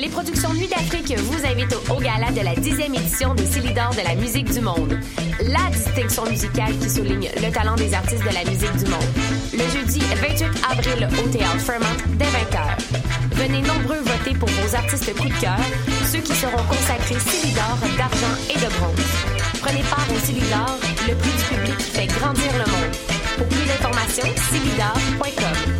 Les productions Nuit d'Afrique vous invitent au, gala de la 10e édition des Célidors de la musique du monde. La distinction musicale qui souligne le talent des artistes de la musique du monde. Le jeudi 28 avril au Théâtre Fremont dès 20h. Venez nombreux voter pour vos artistes coup de cœur, ceux qui seront consacrés Célidors d'argent et de bronze. Prenez part au Célidor, le prix du public qui fait grandir le monde. Pour plus d'informations, célidor.com.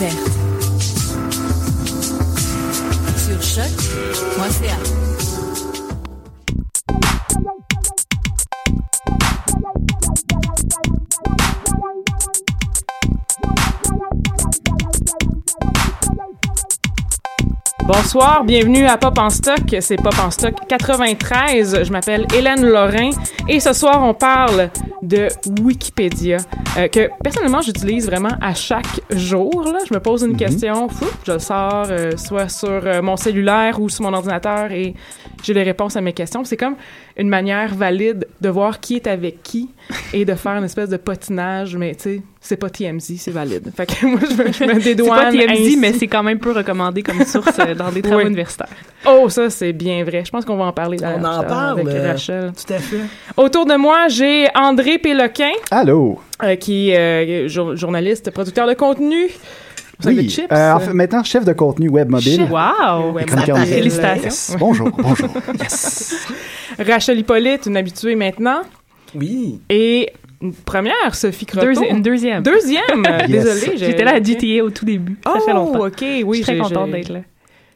Découverte. Sur choc.ca. Bonsoir, bienvenue à Pop en stock. C'est Pop en stock 93. Je m'appelle Hélène Lorrain et ce soir on parle de Wikipédia euh, que personnellement j'utilise vraiment à chaque jour. Là. Je me pose une question, fou, je le sors euh, soit sur euh, mon cellulaire ou sur mon ordinateur et j'ai les réponses à mes questions. C'est comme une manière valide de voir qui est avec qui et de faire une espèce de potinage, mais tu sais, c'est pas TMZ, c'est valide. Fait que moi, je me, je me C'est dédouane. pas TMZ, ainsi. mais c'est quand même peu recommandé comme source euh, dans des travaux Oui. universitaires. Oh, ça, c'est bien vrai. Je pense qu'on va en parler On en parle. avec euh, Rachel. Tout à fait. Autour de moi, j'ai André Péloquin, Allô? euh, qui est euh, jour- journaliste, producteur de contenu. Vous Oui, Chips? euh, en fait, maintenant chef de contenu web mobile. Chef. Wow! Musique. Félicitations. Yes. Bonjour, bonjour. Yes. Rachel Hippolyte, une habituée maintenant. Oui. Et une première, Sophie Croteau. Deuxi- une deuxième. Deuxième. Yes. Désolée. J'étais là à GTA au tout début. Ça Oh, fait longtemps. OK. Oui, Je suis très contente d'être là.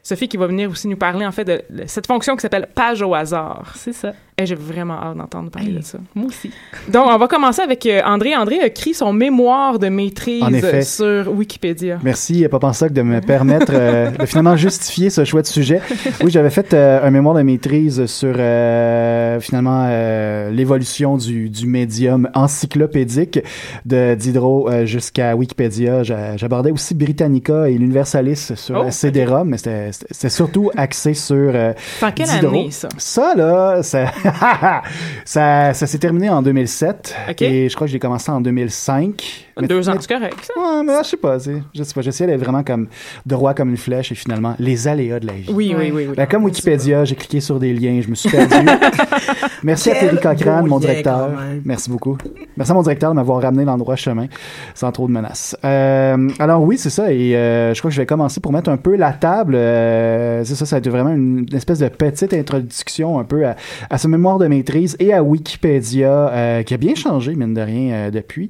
Sophie qui va venir aussi nous parler, en fait, de cette fonction qui s'appelle page au hasard. C'est ça. Et j'ai vraiment hâte d'entendre parler Hey. de ça. Moi aussi. Donc, on va commencer avec euh, André. André a écrit son mémoire de maîtrise En effet. sur Wikipédia. Merci, Papa Stock, de me permettre euh, de finalement justifier ce choix de sujet. Oui, j'avais fait euh, un mémoire de maîtrise sur euh, finalement euh, l'évolution du, du médium encyclopédique de Diderot euh, jusqu'à Wikipédia. J'a- J'abordais aussi Britannica et l'Universalis sur Oh, mais c'était- surtout axé sur euh, C'est en quelle Diderot. année, ça? Ça, là, ça, ça, ça s'est terminé en 2007. OK. Et je crois que j'ai commencé en 2005. Deux ans, c'est correct, ça? Ouais, mais je sais pas, c'est- je sais pas. J'essayais d'être vraiment comme droit comme une flèche et finalement, les aléas de la vie. Oui, oui, oui. oui. Ben, comme Wikipédia, j'ai cliqué sur des liens, je me suis perdu. Merci à Terry Cochrane, mon directeur. Merci beaucoup. Merci à mon directeur de m'avoir ramené dans le droit chemin sans trop de menaces. Euh, alors oui, c'est ça. Et euh, je crois que je vais commencer pour mettre un peu la table. Euh, c'est ça, ça a été vraiment une, une espèce de petite introduction un peu à, à ce mémoire de maîtrise et à Wikipédia qui a bien changé, mine de rien, depuis.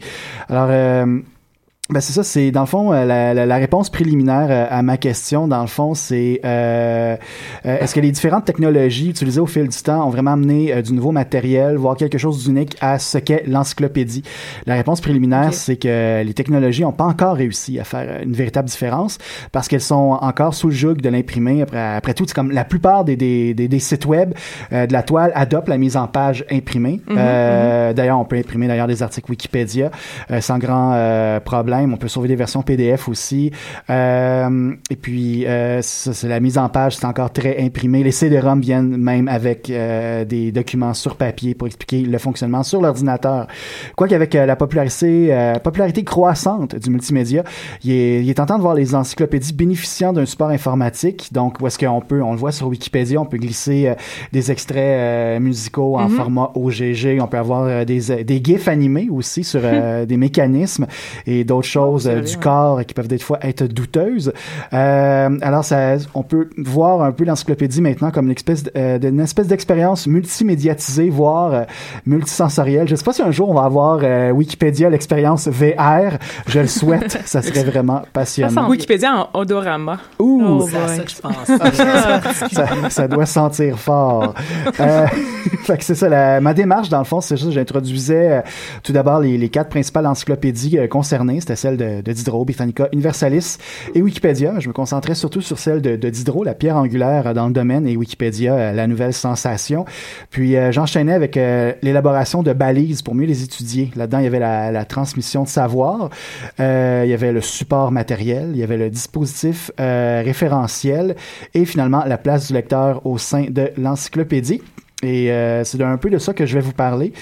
Alors... Euh, ben c'est ça, c'est dans le fond euh, la, la, la réponse préliminaire euh, à ma question. Dans le fond, c'est euh, euh, est-ce que les différentes technologies utilisées au fil du temps ont vraiment amené euh, du nouveau matériel, voire quelque chose d'unique à ce qu'est l'encyclopédie? La réponse préliminaire, c'est que les technologies n'ont pas encore réussi à faire une véritable différence parce qu'elles sont encore sous le joug de l'imprimé. Après, après tout, c'est comme la plupart des, des, des, des sites web euh, de la toile adoptent la mise en page imprimée. Mhm, Euh, D'ailleurs, on peut imprimer d'ailleurs des articles Wikipédia sans grand problème problème. On peut sauver des versions PDF aussi. Euh, et puis, euh, c'est la mise en page, c'est encore très imprimé. Les CD-ROM viennent même avec euh, des documents sur papier pour expliquer le fonctionnement sur l'ordinateur. Quoi qu'avec la popularité, popularité croissante du multimédia, il est, il est tentant de voir les encyclopédies bénéficiant d'un support informatique. Donc, où est-ce qu'on peut, on le voit sur Wikipédia, on peut glisser des extraits musicaux en Mhm. format OGG. On peut avoir des, des gifs animés aussi sur des mécanismes et d'autres choses euh, du ouais. corps qui peuvent des fois être douteuses. Euh, alors, ça, on peut voir un peu l'encyclopédie maintenant comme une espèce, euh, d'une espèce d'expérience multimédiatisée, voire euh, multisensorielle. Je sais pas si un jour on va avoir euh, Wikipédia, l'expérience VR. Je le souhaite. ça serait vraiment passionnant. Wikipédia en odorama. Ouh, Oh ça je pense. ça, ça doit sentir fort. Euh, fait que c'est ça. la- ma démarche, dans le fond, c'est juste j'introduisais euh, tout d'abord les, les quatre principales encyclopédies euh, concernées. C'était celle de, de Diderot, Britannica, Universalis et Wikipédia. Je me concentrais surtout sur celle de, de Diderot, la pierre angulaire dans le domaine, et Wikipédia, euh, la nouvelle sensation. Puis euh, j'enchaînais avec euh, l'élaboration de balises pour mieux les étudier. Là-dedans, il y avait la, transmission de savoir, il y avait le support matériel, il y avait le dispositif référentiel et finalement la place du lecteur au sein de l'encyclopédie. Et c'est un peu de ça que je vais vous parler,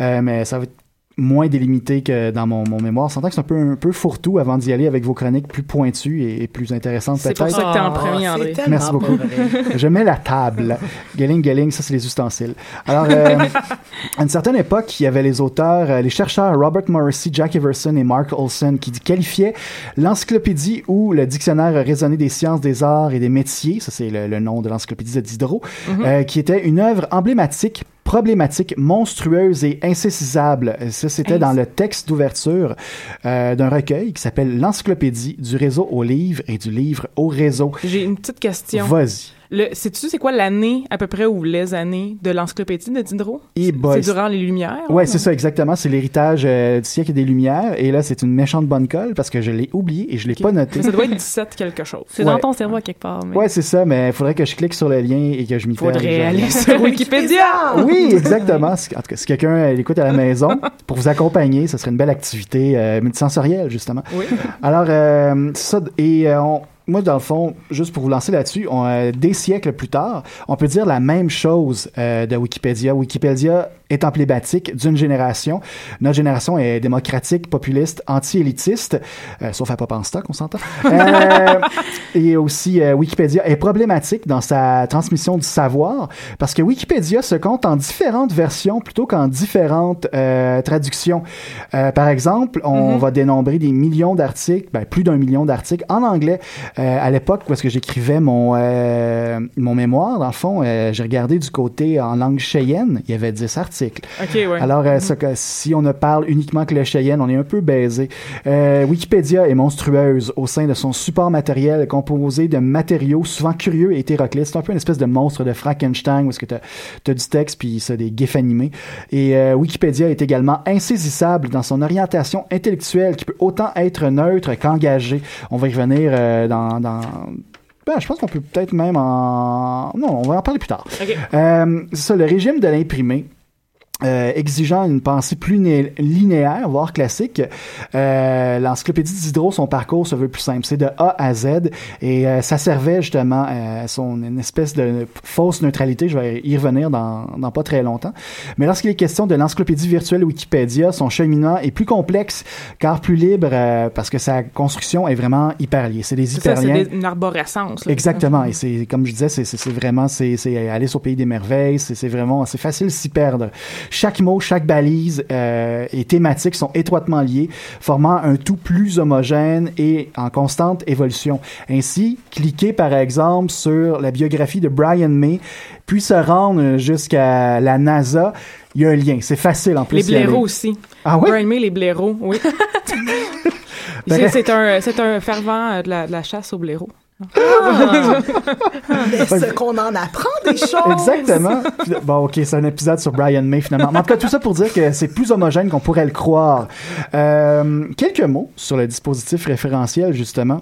mais ça va être moins délimité que dans mon, mon mémoire. On s'entend que c'est un peu, un peu fourre-tout avant d'y aller avec vos chroniques plus pointues et, et plus intéressantes C'est pour ça que t'es en Oh, premier, André. Merci beaucoup. Je mets la table. Gelling, Gelling, ça, c'est les ustensiles. Alors, euh, à une certaine époque, il y avait les auteurs, euh, les chercheurs Robert Morrissey, Jack Everson et Mark Olson qui qualifiaient l'encyclopédie ou le dictionnaire raisonné des sciences, des arts et des métiers, ça c'est le, le nom de l'encyclopédie de Diderot, euh, qui était une œuvre emblématique problématique, monstrueuse et insaisissable. Ça, c'était dans le texte d'ouverture euh, d'un recueil qui s'appelle L'Encyclopédie du réseau au livre et du livre au réseau. J'ai une petite question. Vas-y. Le, sais-tu c'est quoi l'année à peu près ou les années de l'encyclopédie de Diderot? Et C'est durant les Lumières? Ouais, c'est ça, exactement. C'est l'héritage euh, du siècle des Lumières. Et là, c'est une méchante bonne colle parce que je l'ai oublié et je l'ai pas noté. Mais ça doit être 17 quelque chose. C'est Ouais. dans ton cerveau à quelque part. Mais... Ouais, c'est ça, mais il faudrait que je clique sur le lien et que je m'y perde. Faudrait Je- aller sur Wikipédia! Oui, exactement. Si- En tout cas, si quelqu'un euh, l'écoute à la maison, pour vous accompagner, ce serait une belle activité euh, multisensorielle, justement. Oui. Alors, euh, c'est ça, et euh, on- moi, dans le fond, juste pour vous lancer là-dessus, euh, des siècles plus tard, on peut dire la même chose euh, de Wikipédia. Wikipédia est emblématique d'une génération. Notre génération est démocratique, populiste, anti-élitiste, euh, sauf à Pop en stock, on s'entend. Euh, et aussi, euh, Wikipédia est problématique dans sa transmission du savoir parce que Wikipédia se compte en différentes versions plutôt qu'en différentes traductions. Par exemple, on Mhm. va dénombrer des millions d'articles, ben, plus d'un million d'articles en anglais. À l'époque est-ce que j'écrivais mon, mon mémoire, dans le fond, j'ai regardé du côté en langue cheyenne, il y avait 10 articles. Ouais. Alors, euh, si on ne parle uniquement que le Cheyenne, on est un peu baisé. Euh, Wikipédia est monstrueuse au sein de son support matériel composé de matériaux souvent curieux et hétéroclites. C'est un peu une espèce de monstre de Frankenstein où est-ce que tu as, du texte puis ça des gifs animés. Et euh, Wikipédia est également insaisissable dans son orientation intellectuelle qui peut autant être neutre qu'engagée. On va y revenir dans... dans ben, je pense qu'on peut peut-être même en... Non, on va en parler plus tard. Euh, c'est ça, le régime de l'imprimé. Euh, exigeant une pensée plus né- linéaire, voire classique. Euh, L'encyclopédie Diderot, son parcours se veut plus simple. C'est de A à Z et euh, ça servait justement à son une espèce de fausse neutralité. Je vais y revenir dans, dans pas très longtemps. Mais lorsqu'il est question de l'encyclopédie virtuelle Wikipédia, son cheminement est plus complexe car plus libre euh, parce que sa construction est vraiment hyper liée. C'est des C'est c'est hyperliens. des- une arborescence. là. Exactement. Et c'est, comme je disais, c'est, c'est, c'est vraiment, c'est, c'est Alice au pays des merveilles. C'est, c'est vraiment, c'est facile s'y perdre. Chaque mot, chaque balise euh, et thématique sont étroitement liés, formant un tout plus homogène et en constante évolution. Ainsi, cliquer par exemple sur la biographie de Brian May, puis se rendre jusqu'à la NASA, il y a un lien. C'est facile en plus. Les blaireaux aussi. Ah oui? Brian May, les blaireaux, oui. C'est, un, un fervent euh, de la, de la chasse aux blaireaux. Mais ce qu'on en apprend des choses! Exactement. Bon, ok, c'est un épisode sur Brian May finalement. Mais en tout cas, tout ça pour dire que c'est plus homogène qu'on pourrait le croire. Euh, quelques mots sur le dispositif référentiel justement.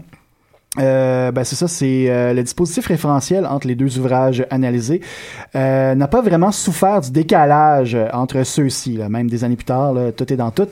Euh, ben c'est ça, c'est euh, le dispositif référentiel entre les deux ouvrages analysés euh, n'a pas vraiment souffert du décalage entre ceux-ci, là, même des années plus tard, là, tout est dans tout.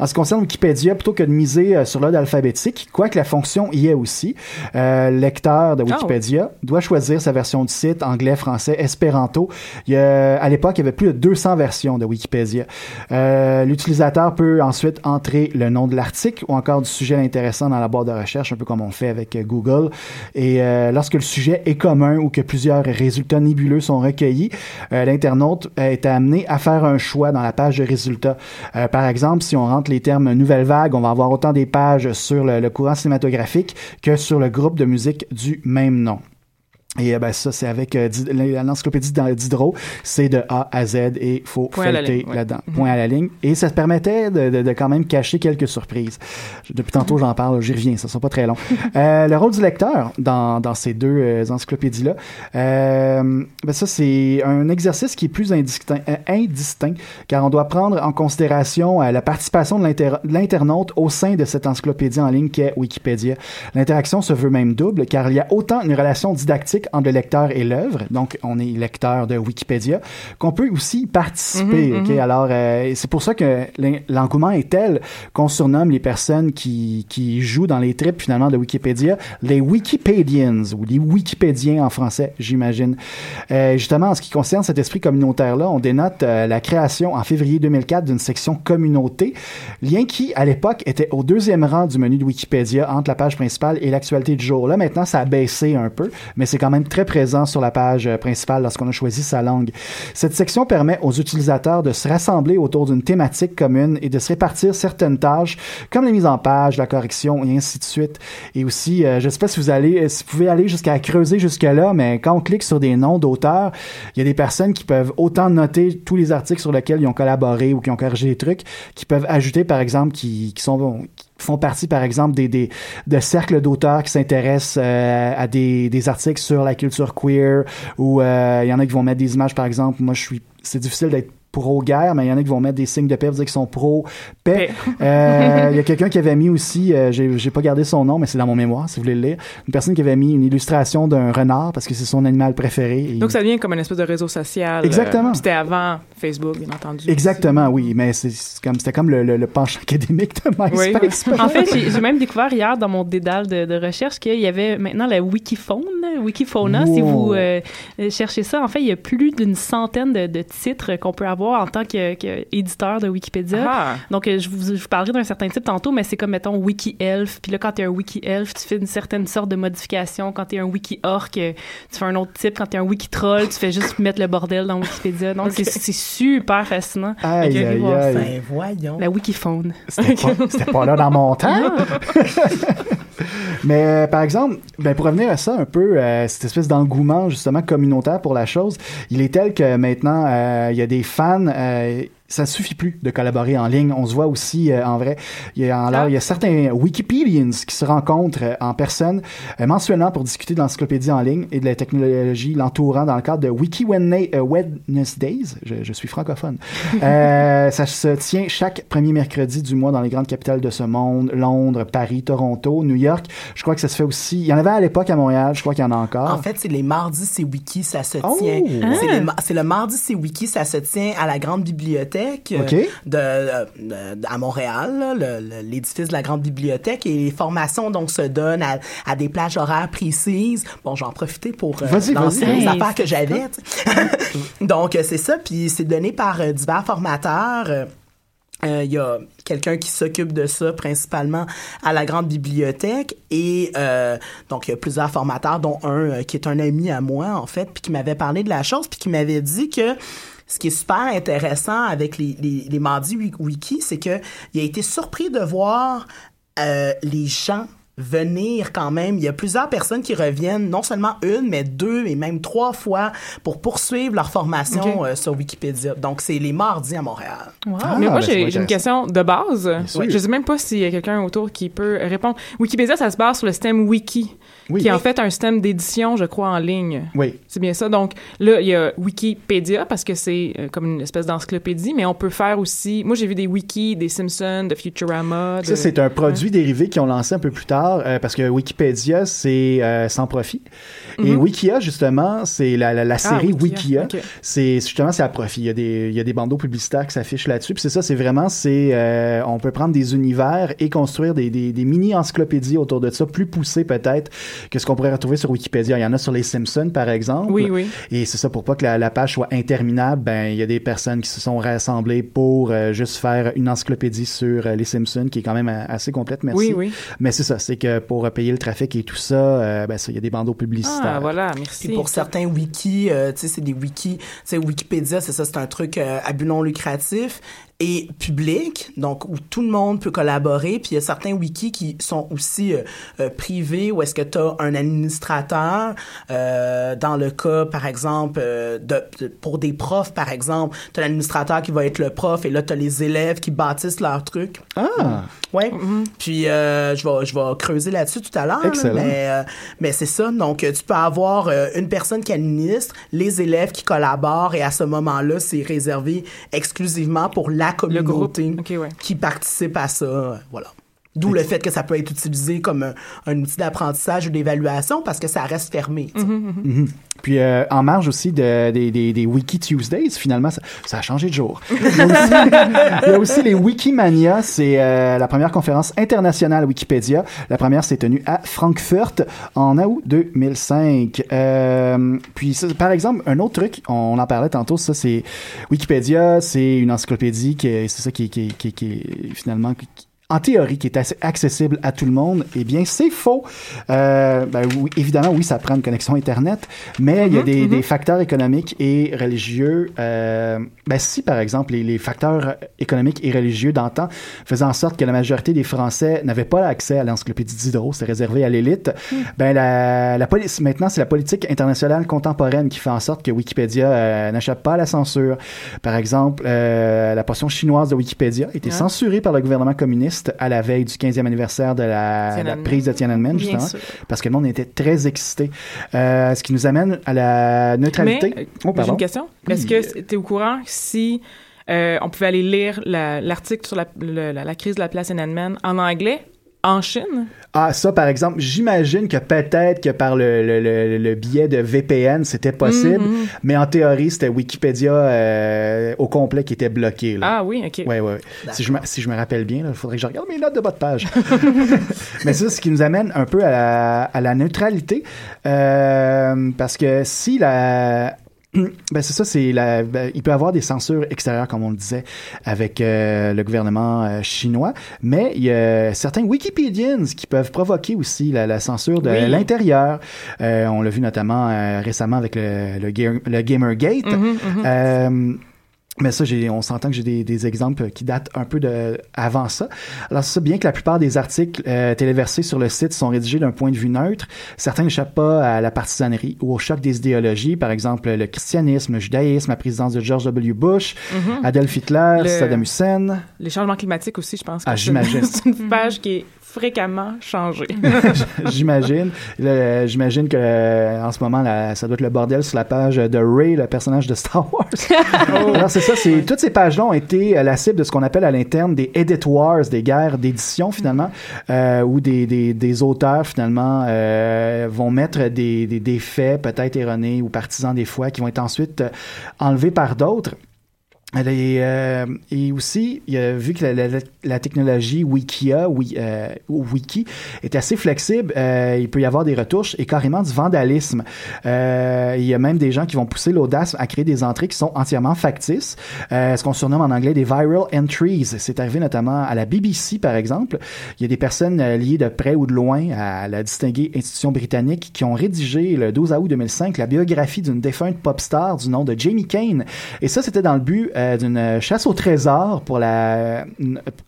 En ce qui concerne Wikipédia, plutôt que de miser euh, sur l'ordre alphabétique, quoique la fonction y est aussi, euh, le lecteur de Wikipédia doit choisir sa version du site, anglais, français, espéranto. Il y a, à l'époque, il y avait plus de 200 versions de Wikipédia. Euh, L'utilisateur peut ensuite entrer le nom de l'article ou encore du sujet intéressant dans la barre de recherche, un peu comme on fait avec Google. Et euh, lorsque le sujet est commun ou que plusieurs résultats nébuleux sont recueillis, euh, l'internaute est amené à faire un choix dans la page de résultats. Euh, par exemple, si on rentre les termes nouvelle vague, on va avoir autant des pages sur le, le courant cinématographique que sur le groupe de musique du même nom. Et euh, ben ça, c'est avec euh, Di- l'encyclopédie Diderot, c'est de A à Z et faut feuilleter ouais. là-dedans. Mhm. Point à la ligne. Et ça te permettait de, de, de quand même cacher quelques surprises. Depuis tantôt, j'en parle, j'y reviens, ça sera pas très long. Euh, le rôle du lecteur dans, dans ces deux euh, encyclopédies-là, ben ça, c'est un exercice qui est plus indistinct, indistinct car on doit prendre en considération la participation de l'internaute au sein de cette encyclopédie en ligne qu'est Wikipédia. L'interaction se veut même double, car il y a autant une relation didactique entre le lecteur et l'œuvre, donc on est lecteur de Wikipédia, qu'on peut aussi participer. Ok? mhm. Alors, euh, c'est pour ça que l'en- l'engouement est tel qu'on surnomme les personnes qui, qui jouent dans les trips finalement de Wikipédia les Wikipedians ou les Wikipédiens en français, j'imagine. Euh, justement, en ce qui concerne cet esprit communautaire-là, on dénote euh, la création en février 2004 d'une section communauté, lien qui, à l'époque, était au deuxième rang du menu de Wikipédia entre la page principale et l'actualité du jour. Là, maintenant, ça a baissé un peu, mais c'est quand même très présent sur la page euh, principale lorsqu'on a choisi sa langue. Cette section permet aux utilisateurs de se rassembler autour d'une thématique commune et de se répartir certaines tâches, comme la mise en page, la correction et ainsi de suite. Et aussi, euh, je ne sais pas si vous allez, si vous pouvez aller jusqu'à creuser jusque-là, mais quand on clique sur des noms d'auteurs, il y a des personnes qui peuvent autant noter tous les articles sur lesquels ils ont collaboré ou qui ont corrigé des trucs, qui peuvent ajouter, par exemple, qui, qui sont qui font partie, par exemple, des, des de cercles d'auteurs qui s'intéressent euh, à des, des articles sur la culture queer, ou euh, il y en a qui vont mettre des images, par exemple. Moi, je suis, c'est difficile d'être pro-guerre, mais il y en a qui vont mettre des signes de paix pour dire qu'ils sont pro-paix. Euh, Il y a quelqu'un qui avait mis aussi, euh, j'ai j'ai pas gardé son nom, mais c'est dans mon mémoire, si vous voulez le lire, une personne qui avait mis une illustration d'un renard parce que c'est son animal préféré. Et- Donc, ça devient comme une espèce de réseau social. Exactement. Euh, C'était avant Facebook, bien entendu. Exactement, oui, mais c'est c'est comme c'était comme le, le, le penchant académique de MySpace. En fait, j'ai j'ai même découvert hier dans mon dédale de, de recherche qu'il y avait maintenant la Wikiphone, Wikiphona. Si vous euh, cherchez ça, en fait, il y a plus d'une centaine de, de titres qu'on peut avoir en tant que- qu'éditeur de Wikipédia. Ah. Donc, euh, je vous, je vous parlerai d'un certain type tantôt, mais c'est comme, mettons, Wiki-Elf. Puis là, quand tu es un Wiki-Elf, tu fais une certaine sorte de modification. Quand tu es un Wiki-Orc, euh, tu fais un autre type. Quand tu es un Wiki-Troll, tu fais juste mettre le bordel dans Wikipédia. Donc, c'est- c'est super fascinant. Aïe, que aïe, voir ça. aïe. Ben voyons. La Wikiphone. C'était pas, c'était pas là dans mon temps. Mais euh, par exemple, ben, pour revenir à ça un peu, euh, cette espèce d'engouement justement communautaire pour la chose, il est tel que maintenant, euh, il y a des fans. men eh, ça suffit plus de collaborer en ligne. On se voit aussi euh, en vrai. Il y a, alors, il y a certains Wikipedians qui se rencontrent euh, en personne euh, mensuellement pour discuter de l'encyclopédie en ligne et de la technologie l'entourant dans le cadre de Wiki Wednesday- euh, Wednesdays. Je, je suis francophone. Euh, ça se tient chaque premier mercredi du mois dans les grandes capitales de ce monde Londres, Paris, Toronto, New York. Je crois que ça se fait aussi. Il y en avait à l'époque à Montréal. Je crois qu'il y en a encore. En fait, c'est les mardis, c'est wiki, ça se Oh! tient. Ah! C'est le mardi, c'est wiki, ça se tient à la grande bibliothèque euh, de, euh, de- à Montréal, l'édifice de la grande bibliothèque. Et les formations donc se donnent à, à des plages horaires précises. Bon, j'en profitais pour euh, lancer les affaires que j'avais. donc, euh, c'est ça. Puis c'est donné par euh, divers formateurs. euh, Il y a quelqu'un qui s'occupe de ça principalement à la grande bibliothèque et euh, donc il y a plusieurs formateurs dont un euh, qui est un ami à moi en fait puis qui m'avait parlé de la chose puis qui m'avait dit que ce qui est super intéressant avec les, les, les mardis Wi- wiki c'est que il a été surpris de voir euh, les gens venir quand même. Il y a plusieurs personnes qui reviennent, non seulement une, mais deux et même trois fois pour poursuivre leur formation euh, sur Wikipédia. Donc, c'est les mardis à Montréal. Ah, mais moi, ben, j'ai une question de base. sûr. Je sais même pas s'il y a quelqu'un autour qui peut répondre. Wikipédia, ça se base sur le système Wiki, Oui. qui est en fait un système d'édition, je crois, en ligne. Oui. C'est bien ça. Donc là, il y a Wikipédia parce que c'est euh, comme une espèce d'encyclopédie, mais on peut faire aussi. Moi, j'ai vu des wikis, des Simpsons, de Futurama. De... Ça, c'est un produit dérivé qu'ils ont lancé un peu plus tard euh, parce que Wikipédia, c'est euh, sans profit. Et Wikia, justement, c'est la, la, la série Mhm. Ah, Wikia. C'est justement, c'est à profit. Il y a des, il y a des bandeaux publicitaires qui s'affichent là-dessus. Puis c'est ça, c'est vraiment, c'est, euh, on peut prendre des univers et construire des, des, des mini-encyclopédies autour de ça, plus poussées peut-être que ce qu'on pourrait retrouver sur Wikipédia? Il y en a sur les Simpsons, par exemple. Oui, oui. Et c'est ça, pour pas que la, la page soit interminable, ben il y a des personnes qui se sont rassemblées pour euh, juste faire une encyclopédie sur euh, les Simpsons, qui est quand même euh, assez complète, merci. Oui, oui. Mais c'est ça, c'est que pour euh, payer le trafic et tout ça, euh, ben ça, il y a des bandeaux publicitaires. Ah, voilà, merci. Puis pour certains wikis, euh, tu sais, c'est des wikis, tu sais, Wikipédia, c'est ça, c'est un truc euh, à but non lucratif et public, donc où tout le monde peut collaborer. Puis il y a certains wikis qui sont aussi euh, euh, privés, où est-ce que tu as un administrateur, euh, dans le cas, par exemple, euh, de, de- pour des profs, par exemple, tu as l'administrateur qui va être le prof, et là, tu as les élèves qui bâtissent leur truc. Ah! Ouais. Puis euh, je vais je vais creuser là-dessus tout à l'heure. Excellent. Mais euh, mais c'est ça. Donc tu peux avoir euh, une personne qui administre, les élèves qui collaborent et à ce moment-là c'est réservé exclusivement pour la Le groupe. communauté ouais. qui participe à ça. euh, Voilà. D'où le fait que ça peut être utilisé comme un, un outil d'apprentissage ou d'évaluation parce que ça reste fermé. tu sais. Mhm. Puis euh, en marge aussi de, des, des, des Wiki Tuesdays, finalement, ça, ça a changé de jour. Il y a aussi, il y a aussi les Wikimania, c'est euh, la première conférence internationale Wikipédia. La première s'est tenue à Francfort en août 2005. Euh, puis ça, par exemple, un autre truc, on en parlait tantôt, ça c'est Wikipédia, c'est une encyclopédie qui est- c'est ça qui, est- qui, qui, qui finalement qui- en théorie, qui est assez accessible à tout le monde, eh bien, c'est faux. Euh, ben, oui, évidemment, oui, ça prend une connexion Internet, mais il y a des, des facteurs économiques et religieux. Euh, ben, si, par exemple, les, les facteurs économiques et religieux d'antan faisaient en sorte que la majorité des Français n'avaient pas accès à l'encyclopédie Diderot, c'est réservé à l'élite, ben, la, la police, maintenant, c'est la politique internationale contemporaine qui fait en sorte que Wikipédia euh, n'échappe pas à la censure. Par exemple, euh, la portion chinoise de Wikipédia a été Ah. censurée par le gouvernement communiste à la veille du 15e anniversaire de la, prise de Tiananmen, Bien justement, sûr. parce que le monde était très excité. Euh, ce qui nous amène à la neutralité. Mais, euh, oh, pardon. une question. Est-ce que tu es au courant si euh, on pouvait aller lire la- l'article sur la, la crise de la place Tiananmen en anglais en Chine? Ah, ça, par exemple, j'imagine que peut-être que par le, le, le, le biais de VPN, c'était possible, Mhm. mais en théorie, c'était Wikipédia euh, au complet qui était bloqué. Là. Ah oui, OK. Ouais. ouais. Si je, me, si je me rappelle bien, il faudrait que je regarde mes notes de bas de page. Mais ça, ce qui nous amène un peu à la, à la neutralité. Euh, parce que si la. Ben c'est ça, c'est la. ben, il peut y avoir des censures extérieures, comme on le disait, avec euh, le gouvernement euh, chinois, mais il y a certains Wikipedians qui peuvent provoquer aussi la, la censure de Oui. l'intérieur. Euh, on l'a vu notamment euh, récemment avec le, le, Ga- le Gamergate. Mhm, mhm. Euh, mais ça, on s'entend que j'ai des, des exemples qui datent un peu de avant ça. Alors, c'est ça, bien que la plupart des articles euh, téléversés sur le site sont rédigés d'un point de vue neutre, certains n'échappent pas à la partisanerie ou au choc des idéologies, par exemple le christianisme, le judaïsme, la présidence de George W. Bush, Mhm. Adolf Hitler, Le- Saddam Hussein. Les changements climatiques aussi, je pense. que Ah, j'imagine. C'est une page qui est fréquemment changée. j'imagine. J'imagine que euh, en ce moment, là, ça doit être le bordel sur la page de Ray, le personnage de Star Wars. Alors c'est ça, c'est toutes ces pages-là ont été euh, la cible de ce qu'on appelle à l'interne des edit wars, des guerres d'édition finalement, euh, où des, des, des auteurs finalement euh, vont mettre des, des, des faits peut-être erronés ou partisans des fois qui vont être ensuite euh, enlevés par d'autres. Et, euh, et aussi, vu que la, technologie Wikia, wi, euh, Wiki, est assez flexible. euh, il peut y avoir des retouches et carrément du vandalisme. Euh, il y a même des gens qui vont pousser l'audace à créer des entrées qui sont entièrement factices. Ce qu'on surnomme en anglais des viral entries. C'est arrivé notamment à la BBC, par exemple. Il y a des personnes liées de près ou de loin à la distinguée institution britannique qui ont rédigé le 12 août 2005 la biographie d'une défunte pop star du nom de Jamie Kane. Et ça, c'était dans le but d'une chasse au trésor pour la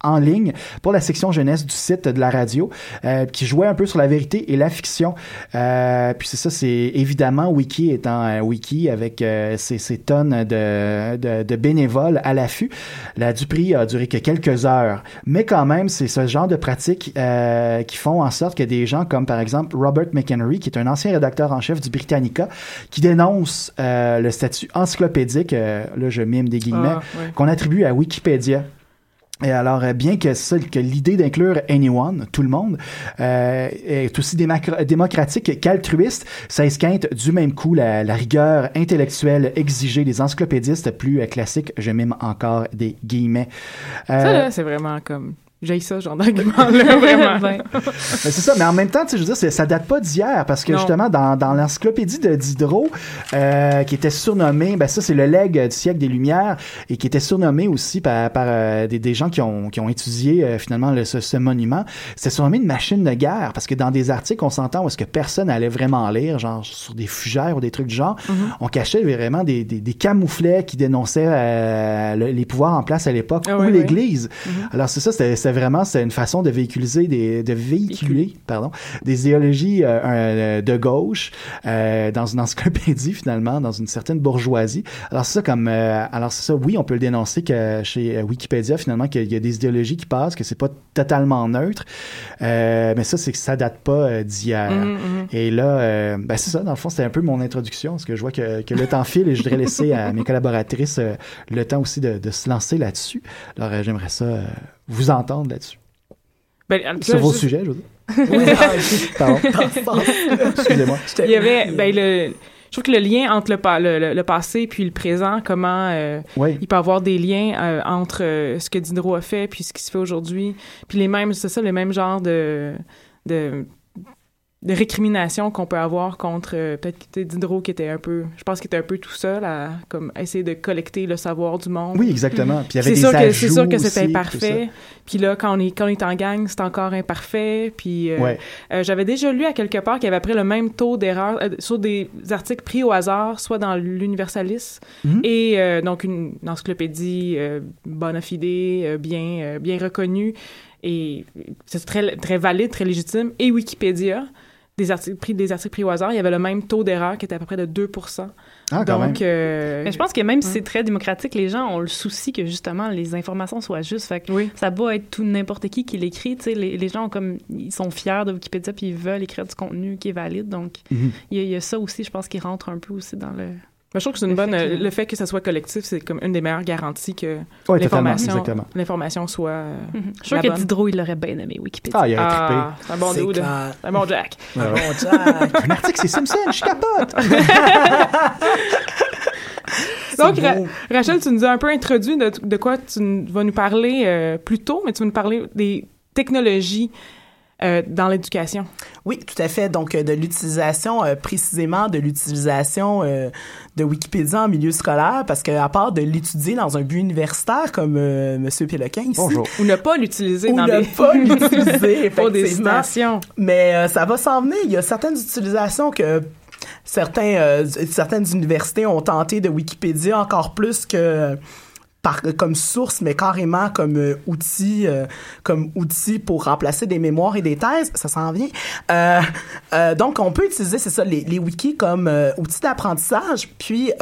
en ligne pour la section jeunesse du site de la radio euh, qui jouait un peu sur la vérité et la fiction. Euh, puis c'est ça, c'est évidemment Wiki étant un wiki avec euh, ses, tonnes de, bénévoles à l'affût. La Dupree a duré que quelques heures, mais quand même, c'est ce genre de pratiques euh, qui font en sorte que des gens comme par exemple Robert McHenry, qui est un ancien rédacteur en chef du Britannica, qui dénonce euh, le statut encyclopédique, euh, là je mime des guillemets, Ah, ouais. qu'on attribue à Wikipédia. Et alors, euh, bien que, ça, que l'idée d'inclure anyone, tout le monde, euh, est aussi démocratique qu'altruiste, ça esquinte du même coup la, la rigueur intellectuelle exigée des encyclopédistes plus euh, classiques. Je mime encore des guillemets. Euh, Ça, là, c'est vraiment comme. J'ai ça, genre d'argument-là, vraiment. Ben, Mais c'est ça, mais en même temps, je veux dire, ça date pas d'hier, parce que Non. justement, dans, dans l'encyclopédie de Diderot, euh, qui était surnommé, ben ça, c'est le legs du siècle des Lumières, et qui était surnommé aussi par, par euh, des, des gens qui ont, qui ont étudié euh, finalement le- ce, ce monument. C'était surnommé une machine de guerre, parce que dans des articles, on s'entend où est-ce que personne allait vraiment lire, genre sur des fugères ou des trucs du genre, on cachait vraiment des, des, des camouflets qui dénonçaient euh, le- les pouvoirs en place à l'époque, Ah ou oui, oui. l'Église. Alors c'est ça, c'était c'était vraiment c'est une façon de véhiculer des de véhiculer pardon des idéologies euh, euh, de gauche euh, dans une encyclopédie finalement dans une certaine bourgeoisie. Alors c'est ça comme alors c'est ça oui on peut le dénoncer que chez Wikipédia finalement qu'il y a des idéologies qui passent que c'est pas totalement neutre mais ça c'est que ça date pas d'hier. Mhm, mhm. Et là, ben c'est ça, dans le fond, c'était un peu mon introduction, parce que je vois que, que le temps file et je voudrais laisser à mes collaboratrices le temps aussi de, de se lancer là-dessus. Alors, j'aimerais ça vous entendre là-dessus. Ben, Sur vos juste- sujets, je veux dire. Oui, ah. Pardon. Excusez-moi. Il y avait, ben, le, je trouve que le lien entre le, pa- le, le- le passé puis le présent, comment euh, Oui. il peut y avoir des liens euh, entre euh, ce que Diderot a fait puis ce qui se fait aujourd'hui, puis les mêmes, c'est ça, le même genre de, de, de récrimination qu'on peut avoir contre euh, peut-être que c'était Diderot qui était un peu, je pense qu'il était un peu tout seul à comme essayer de collecter le savoir du monde. Oui, exactement. Puis il y avait C'est des sûr que c'est sûr que tout imparfait. Puis là, quand on est quand on est en gang, c'est encore imparfait. Puis euh, Ouais. euh, j'avais déjà lu à quelque part qu'il y avait après le même taux d'erreur sur des articles pris au hasard, soit dans l'Universalis Mhm. et euh, donc une, une encyclopédie bona fide, bien bien reconnue et c'est très très valide, très légitime et Wikipédia des articles pris des articles pris au hasard, il y avait le même taux d'erreur qui était à peu près de 2 Ah, quand même. Donc euh, mais je pense que même si c'est très démocratique, les gens ont le souci que justement les informations soient justes. Fait que oui. ça va être tout n'importe qui qui l'écrit. Tu sais, les, les gens ont comme ils sont fiers de Wikipédia puis ils veulent écrire du contenu qui est valide. Donc Mhm. il y a ça aussi, je pense, qui rentre un peu aussi dans le. Je trouve que c'est une Le bonne. fait que- Le fait que ça soit collectif, c'est comme une des meilleures garanties que totalement. l'information, soit. euh, Mhm. Je suis sûre La que. Diderot il l'aurait bien aimé Wikipédia. Ah, il a Ah, c'est un bon dude. C'est un bon Jack. Ouais, ouais. Bon, Jack. Un article, c'est Simpson, je capote! Donc, Ra-. Rachel, tu nous as un peu introduit de, de quoi tu vas nous parler euh, plus tôt, mais tu vas nous parler des technologies euh, dans l'éducation. Oui, tout à fait. Donc, euh, de l'utilisation, euh, précisément de l'utilisation euh, de Wikipédia en milieu scolaire, parce qu'à part de l'étudier dans un but universitaire, comme euh, Monsieur Péloquin ici, Bonjour. Ou ne pas l'utiliser ou dans ne des, pas l'utiliser, pour des effectivement. citations. Mais euh, ça va s'en venir. Il y a certaines utilisations que certains, euh, certaines universités ont tenté de Wikipédia encore plus que comme source, mais carrément comme euh, outil, euh, comme outil pour remplacer des mémoires et des thèses, ça s'en vient. Euh, donc, on peut utiliser, c'est ça, les, wikis comme outil d'apprentissage. Puis,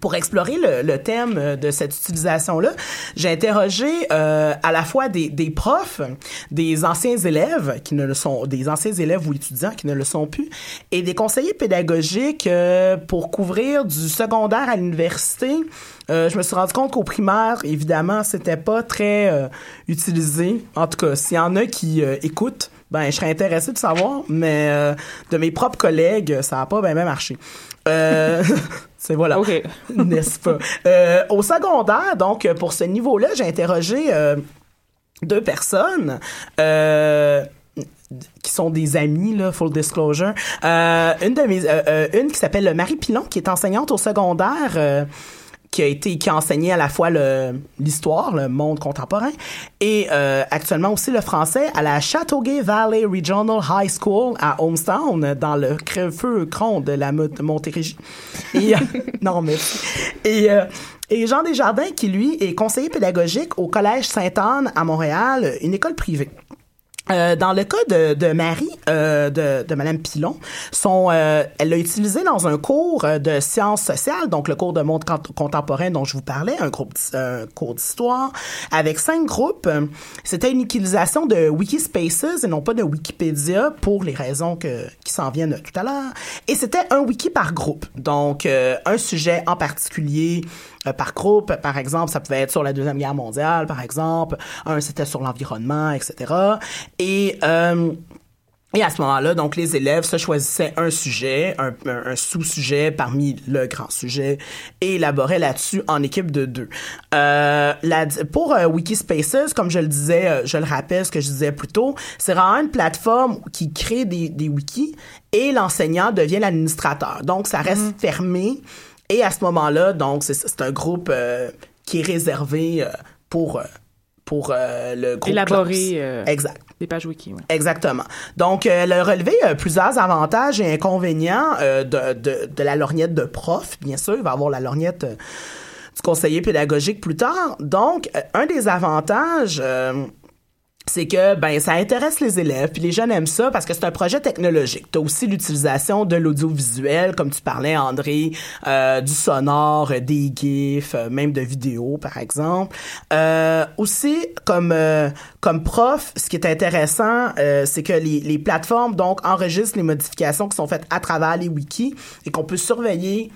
pour explorer le, le thème euh, de cette utilisation-là, j'ai interrogé euh, à la fois des, des profs, des anciens élèves qui ne le sont, des anciens élèves ou étudiants qui ne le sont plus, et des conseillers pédagogiques euh, pour couvrir du secondaire à l'université. Euh, je me suis rendu compte qu'au primaire, évidemment, c'était pas très euh, utilisé. En tout cas, s'il y en a qui euh, écoutent, ben, je serais intéressé de savoir, mais euh, de mes propres collègues, ça n'a pas bien marché. Euh, c'est voilà. OK. N'est-ce pas? Euh, au secondaire, donc, pour ce niveau-là, j'ai interrogé euh, deux personnes. Qui sont des amis, là, full disclosure. Une de mes, une qui s'appelle Marie Pilon, qui est enseignante au secondaire, qui a été, qui a enseigné à la fois le, l'histoire, le monde contemporain, et euh, actuellement aussi le français à la Chateauguay Valley Regional High School à Homestown, dans le creux-feu cron de la Mo- Montérégie. Et, euh, non, mais, et, euh, et Jean Desjardins, qui lui est conseiller pédagogique au Collège Sainte-Anne à Montréal, une école privée. Euh, dans le cas de, de Marie, euh, de, de Madame Pilon, son, euh, elle l'a utilisé dans un cours euh, de sciences sociales, donc le cours de monde cont- contemporain dont je vous parlais, un, groupe, un cours d'histoire, avec cinq groupes. C'était une utilisation de Wikispaces et non pas de Wikipédia pour les raisons que, qui s'en viennent tout à l'heure. Et c'était un wiki par groupe, donc euh, un sujet en particulier par groupe. Par exemple, ça pouvait être sur la Deuxième Guerre mondiale, par exemple. Un, c'était sur l'environnement, etc. Et... Euh, et à ce moment-là, donc les élèves se choisissaient un sujet, un, un- un sous-sujet parmi le grand sujet et élaboraient là-dessus en équipe de deux. Euh, la- pour euh, Wikispaces, comme je le disais, euh, je le rappelle, ce que je disais plus tôt, c'est vraiment une plateforme qui crée des, des wikis et l'enseignant devient l'administrateur. Donc ça reste fermé et à ce moment-là, donc c'est un groupe euh, qui est réservé euh, pour euh, pour euh, le groupe Élaborer, Exact. Des pages wiki, ouais. Exactement. Donc, le relevé a plusieurs avantages et inconvénients de, de, de la lorgnette de prof. Bien sûr, il va avoir la lorgnette du conseiller pédagogique plus tard. Donc, un des avantages... c'est que ben ça intéresse les élèves puis les jeunes aiment ça parce que c'est un projet technologique. Tu as aussi l'utilisation de l'audiovisuel comme tu parlais André, euh, du sonore, euh, des gifs, euh, même de vidéos par exemple. Euh, aussi comme euh, comme prof, ce qui est intéressant euh, c'est que les, les plateformes donc enregistrent les modifications qui sont faites à travers les wikis et qu'on peut surveiller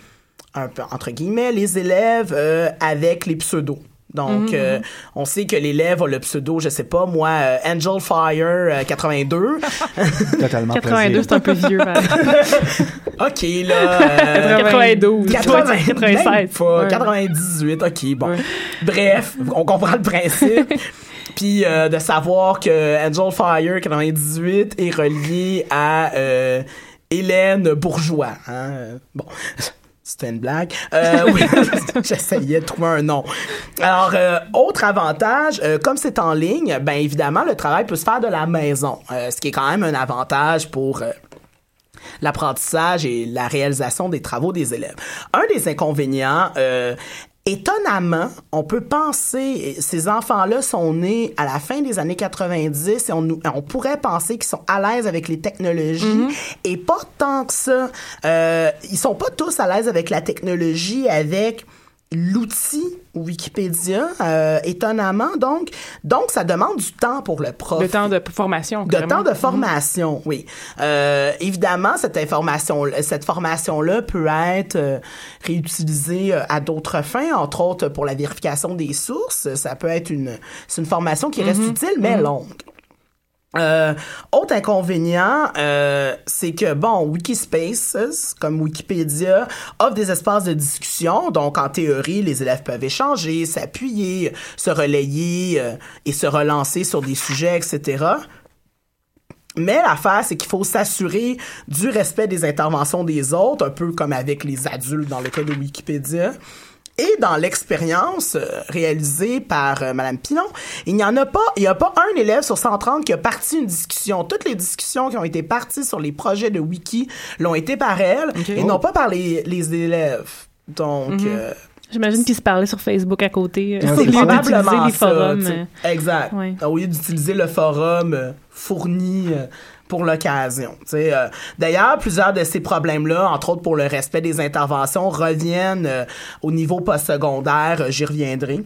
un peu entre guillemets les élèves avec les pseudos. Donc, euh, on sait que l'élève a le pseudo, je sais pas, moi, euh, Angel Fire euh, 82. Totalement 82, c'est un peu vieux. OK, là. euh, 92. 80, 96. même pas, Ouais. 98, OK, bon. Ouais. Bref, on comprend le principe. Puis euh, de savoir que Angel Fire 98 est relié à euh, Hélène Bourgeois. Hein? euh, Bon. C'était une blague. Euh, oui, j'essayais de trouver un nom. Alors, euh, autre avantage, euh, comme c'est en ligne, ben évidemment, le travail peut se faire de la maison, euh, ce qui est quand même un avantage pour euh, l'apprentissage et la réalisation des travaux des élèves. Un des inconvénients, euh, étonnamment, on peut penser, ces enfants-là sont nés à la fin des années 90 et on, on pourrait penser qu'ils sont à l'aise avec les technologies et pas tant que ça. Euh, ils sont pas tous à l'aise avec la technologie, avec l'outil Wikipédia, euh, étonnamment. Donc, donc, ça demande du temps pour le prof. Le temps de formation. De temps de formation, oui. Euh, évidemment, cette information, cette formation-là peut être euh, réutilisée euh, à d'autres fins, entre autres pour la vérification des sources. Ça peut être une, c'est une formation qui reste utile, mais longue. Euh, autre inconvénient, euh, c'est que bon, Wikispaces, comme Wikipédia, offre des espaces de discussion. Donc, en théorie, les élèves peuvent échanger, s'appuyer, se relayer euh, et se relancer sur des sujets, etc. Mais l'affaire, c'est qu'il faut s'assurer du respect des interventions des autres, un peu comme avec les adultes dans le cas de Wikipédia. Et dans l'expérience euh, réalisée par euh, Madame Pilon, il n'y en a pas, il n'y a pas un élève sur 130 qui a parti une discussion. Toutes les discussions qui ont été parties sur les projets de Wiki l'ont été par elle et non pas par les, les élèves. Donc, euh, J'imagine qu'ils se parlaient sur Facebook à côté. euh, c'est probablement les forums. euh. Exact. Ouais. Au lieu d'utiliser le forum fourni euh, pour l'occasion. euh. D'ailleurs, plusieurs de ces problèmes-là, entre autres pour le respect des interventions, reviennent euh, au niveau postsecondaire. Euh, J'y reviendrai.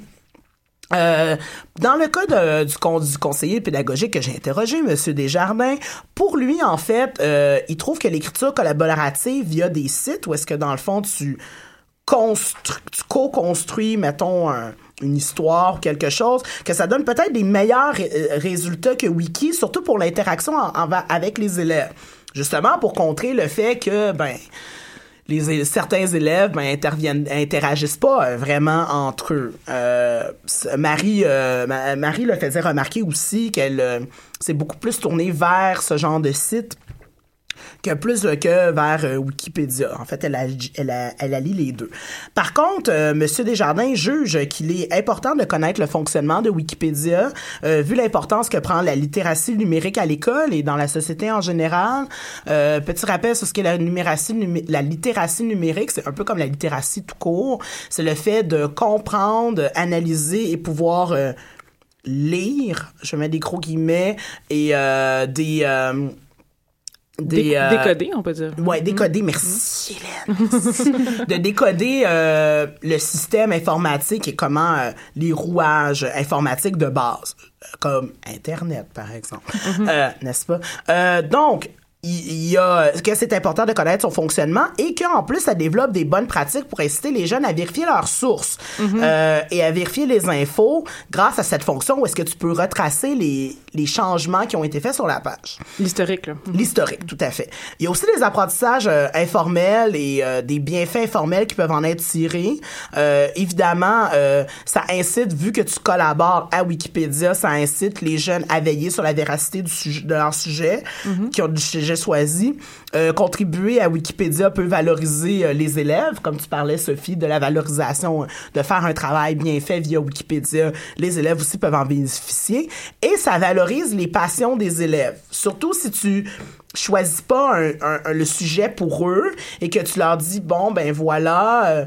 Euh, dans le cas du, con- du conseiller pédagogique que j'ai interrogé, Monsieur Desjardins, pour lui, en fait, euh, il trouve que l'écriture collaborative via des sites où est-ce que, dans le fond, tu tu co-construis, mettons, un- une histoire ou quelque chose, que ça donne peut-être des meilleurs euh, résultats que Wiki, surtout pour l'interaction avec les élèves. Justement, pour contrer le fait que, ben, les certains élèves ben, interviennent interagissent pas euh, vraiment entre eux. Euh, Marie Ma- Marie le faisait remarquer aussi qu'elle s'est beaucoup plus tournée vers ce genre de site que plus que vers euh, Wikipédia. En fait, elle a, elle elle allie les deux. Par contre, euh, Monsieur Desjardins juge qu'il est important de connaître le fonctionnement de Wikipédia, euh, vu l'importance que prend la littératie numérique à l'école et dans la société en général. Euh, petit rappel sur ce qu'est la, numé- la littératie numérique, c'est un peu comme la littératie tout court. C'est le fait de comprendre, analyser et pouvoir lire, je mets des gros guillemets, et des... euh, des, Déc- euh, Décodé, on peut dire. Ouais, décoder, merci Hélène. merci. de décoder euh, le système informatique et comment euh, les rouages informatiques de base, comme Internet par exemple, Euh, n'est-ce pas? Donc, il y a que c'est important de connaître son fonctionnement et qu'en plus ça développe des bonnes pratiques pour inciter les jeunes à vérifier leurs sources euh, et à vérifier les infos grâce à cette fonction où est-ce que tu peux retracer les, les changements qui ont été faits sur la page. L'historique, là. L'historique, tout à fait. Il y a aussi des apprentissages euh, informels et euh, des bienfaits informels qui peuvent en être tirés. Évidemment, ça incite, vu que tu collabores à Wikipédia, ça incite les jeunes à veiller sur la véracité du sujet, de leur sujet, qui ont du sujet choisi. Euh, contribuer à Wikipédia peut valoriser euh, les élèves, comme tu parlais, Sophie, de la valorisation, de faire un travail bien fait via Wikipédia. Les élèves aussi peuvent en bénéficier. Et ça valorise les passions des élèves. Surtout si tu choisis pas le sujet pour eux et que tu leur dis, bon, ben voilà... euh,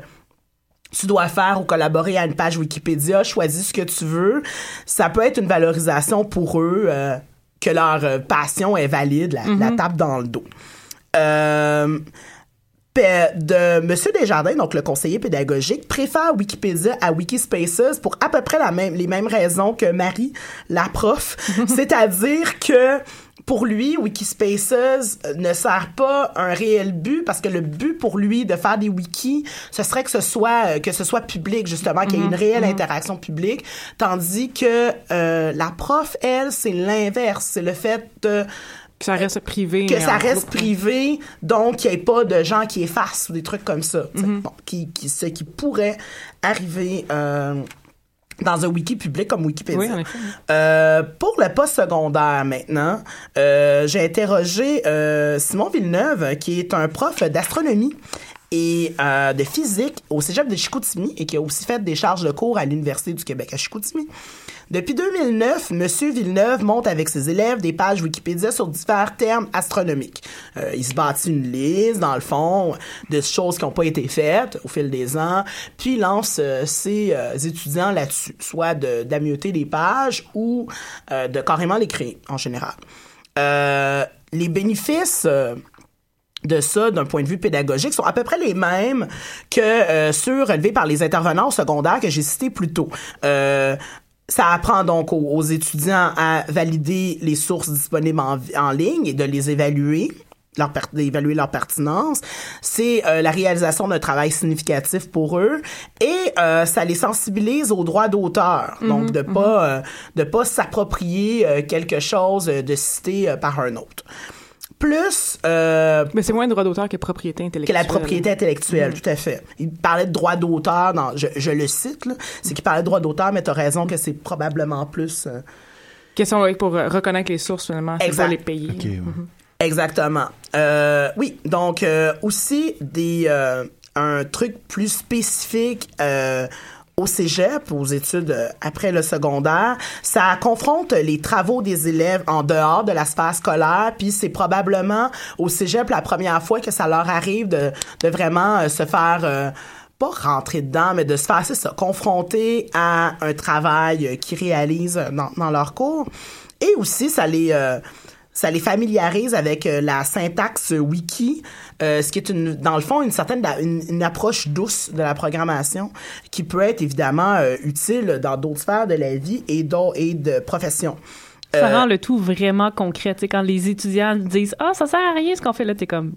tu dois faire ou collaborer à une page Wikipédia, choisis ce que tu veux. Ça peut être une valorisation pour eux que leur euh, passion est valide, la, la tape dans le dos. Euh, de Monsieur Desjardins, donc le conseiller pédagogique, préfère Wikipédia à Wikispaces pour à peu près la même, les mêmes raisons que Marie, la prof. C'est-à-dire que pour lui, Wikispaces euh, ne sert pas un réel but parce que le but pour lui de faire des wikis, ce serait que ce soit euh, que ce soit public justement, qu'il y ait une réelle interaction publique, tandis que euh, la prof, elle, c'est l'inverse, c'est le fait de Que ça reste privé. que ça reste privé, donc qu'il n'y ait pas de gens qui effacent ou des trucs comme ça. sais. Bon, qui, qui, ce qui pourrait arriver euh, dans un wiki public comme Wikipédia. Oui, en effet. Euh, pour le poste secondaire maintenant, euh, j'ai interrogé euh, Simon Villeneuve, qui est un prof d'astronomie et euh, de physique au cégep de Chicoutimi et qui a aussi fait des charges de cours à l'Université du Québec à Chicoutimi. Depuis 2009, Monsieur Villeneuve monte avec ses élèves des pages Wikipédia sur divers termes astronomiques. Euh, il se bâtit une liste, dans le fond, de choses qui n'ont pas été faites au fil des ans, puis il lance euh, ses étudiants là-dessus, soit de- d'amioter les pages ou de carrément les créer, en général. Les bénéfices... de ça, d'un point de vue pédagogique, sont à peu près les mêmes que euh, ceux relevés par les intervenants au secondaire que j'ai cités plus tôt. Euh, ça apprend donc aux, aux étudiants à valider les sources disponibles en, en ligne et de les évaluer leur d'évaluer leur pertinence, c'est euh, la réalisation d'un travail significatif pour eux et euh, ça les sensibilise aux droits d'auteur. Donc de pas euh, de pas s'approprier quelque chose de cité par un autre. Plus euh, Mais c'est moins droit d'auteur que propriété que intellectuelle. la propriété intellectuelle, tout à fait. Il parlait de droit d'auteur, dans, je, je le cite, là, c'est qu'il parlait de droit d'auteur, mais tu as raison que c'est probablement plus... euh, Question ouais, pour euh, reconnaître les sources, finalement, c'est les ouais. Exactement. Euh, oui, donc euh, aussi des euh, un truc plus spécifique euh, au cégep, aux études euh, après le secondaire, ça confronte les travaux des élèves en dehors de la sphère scolaire, puis c'est probablement au cégep la première fois que ça leur arrive de, de vraiment euh, se faire... euh, pas rentrer dedans, mais de se faire, c'est ça, confronter à un travail euh, qu'ils réalisent dans, dans leur cours. Et aussi, ça les, euh, ça les familiarise avec la syntaxe wiki, euh, ce qui est une, dans le fond une certaine une, une approche douce de la programmation qui peut être évidemment euh, utile dans d'autres sphères de la vie et, et de profession. Ça Euh, rend le tout vraiment concret. Tu sais, quand les étudiants disent Ah, ça sert à rien ce qu'on fait là, t'es comme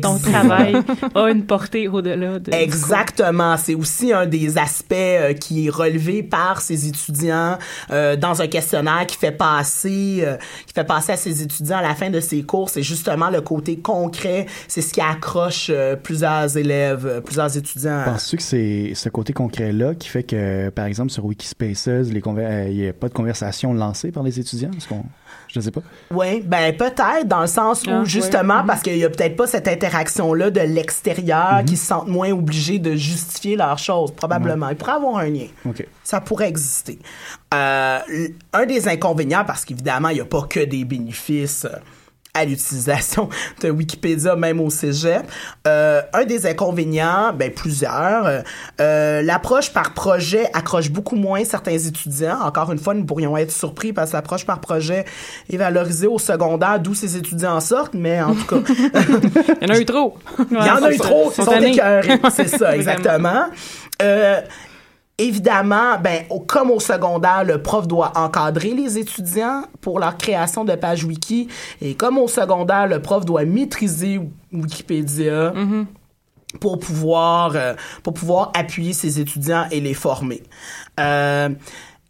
Ton travail a une portée au-delà de. Exactement. C'est aussi un des aspects euh, qui est relevé par ces étudiants euh, dans un questionnaire qui fait passer, euh, qui fait passer à ces étudiants à la fin de ces cours. C'est justement le côté concret. C'est ce qui accroche euh, plusieurs élèves, euh, plusieurs étudiants. Penses-tu que c'est ce côté concret-là qui fait que, par exemple, sur Wikispaces, euh, il n'y a pas de conversation lancée par les étudiants? Est-ce qu'on- Je ne sais pas. Oui, ben peut-être dans le sens où Ah, justement ouais. parce qu'il y a peut-être pas cette interaction là de l'extérieur qui se sentent moins obligés de justifier leurs choses probablement. Il pourrait avoir un lien. OK. Ça pourrait exister. Euh, un des inconvénients, parce qu'évidemment, il n'y a pas que des bénéfices euh, à l'utilisation de Wikipédia, même au cégep. Euh, un des inconvénients, ben plusieurs, euh, euh, l'approche par projet accroche beaucoup moins certains étudiants. Encore une fois, nous pourrions être surpris parce que l'approche par projet est valorisée au secondaire, d'où ces étudiants sortent, mais en tout cas, Il y en a eu trop. il y en a eu trop, ils sont. C'est ça, exactement. Euh, Évidemment, ben, au- comme au secondaire, le prof doit encadrer les étudiants pour leur création de pages wiki. Et comme au secondaire, le prof doit maîtriser Wikipédia pour pouvoir euh, pour pouvoir appuyer ses étudiants et les former. Euh,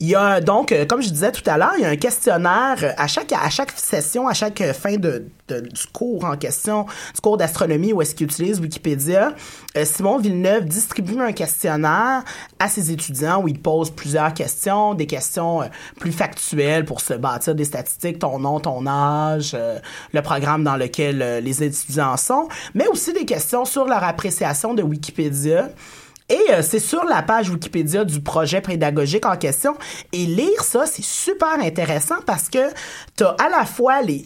il y a donc, euh, comme je disais tout à l'heure, il y a un questionnaire euh, à chaque à chaque session, à chaque euh, fin de, de- du cours en question, du cours d'astronomie où est-ce qu'il utilise Wikipédia. Simon Villeneuve distribue un questionnaire à ses étudiants où il pose plusieurs questions, des questions plus factuelles pour se bâtir des statistiques, ton nom, ton âge, le programme dans lequel les étudiants sont, mais aussi des questions sur leur appréciation de Wikipédia. Et euh, c'est sur la page Wikipédia du projet pédagogique en question. Et lire ça, c'est super intéressant parce que tu as à la fois les,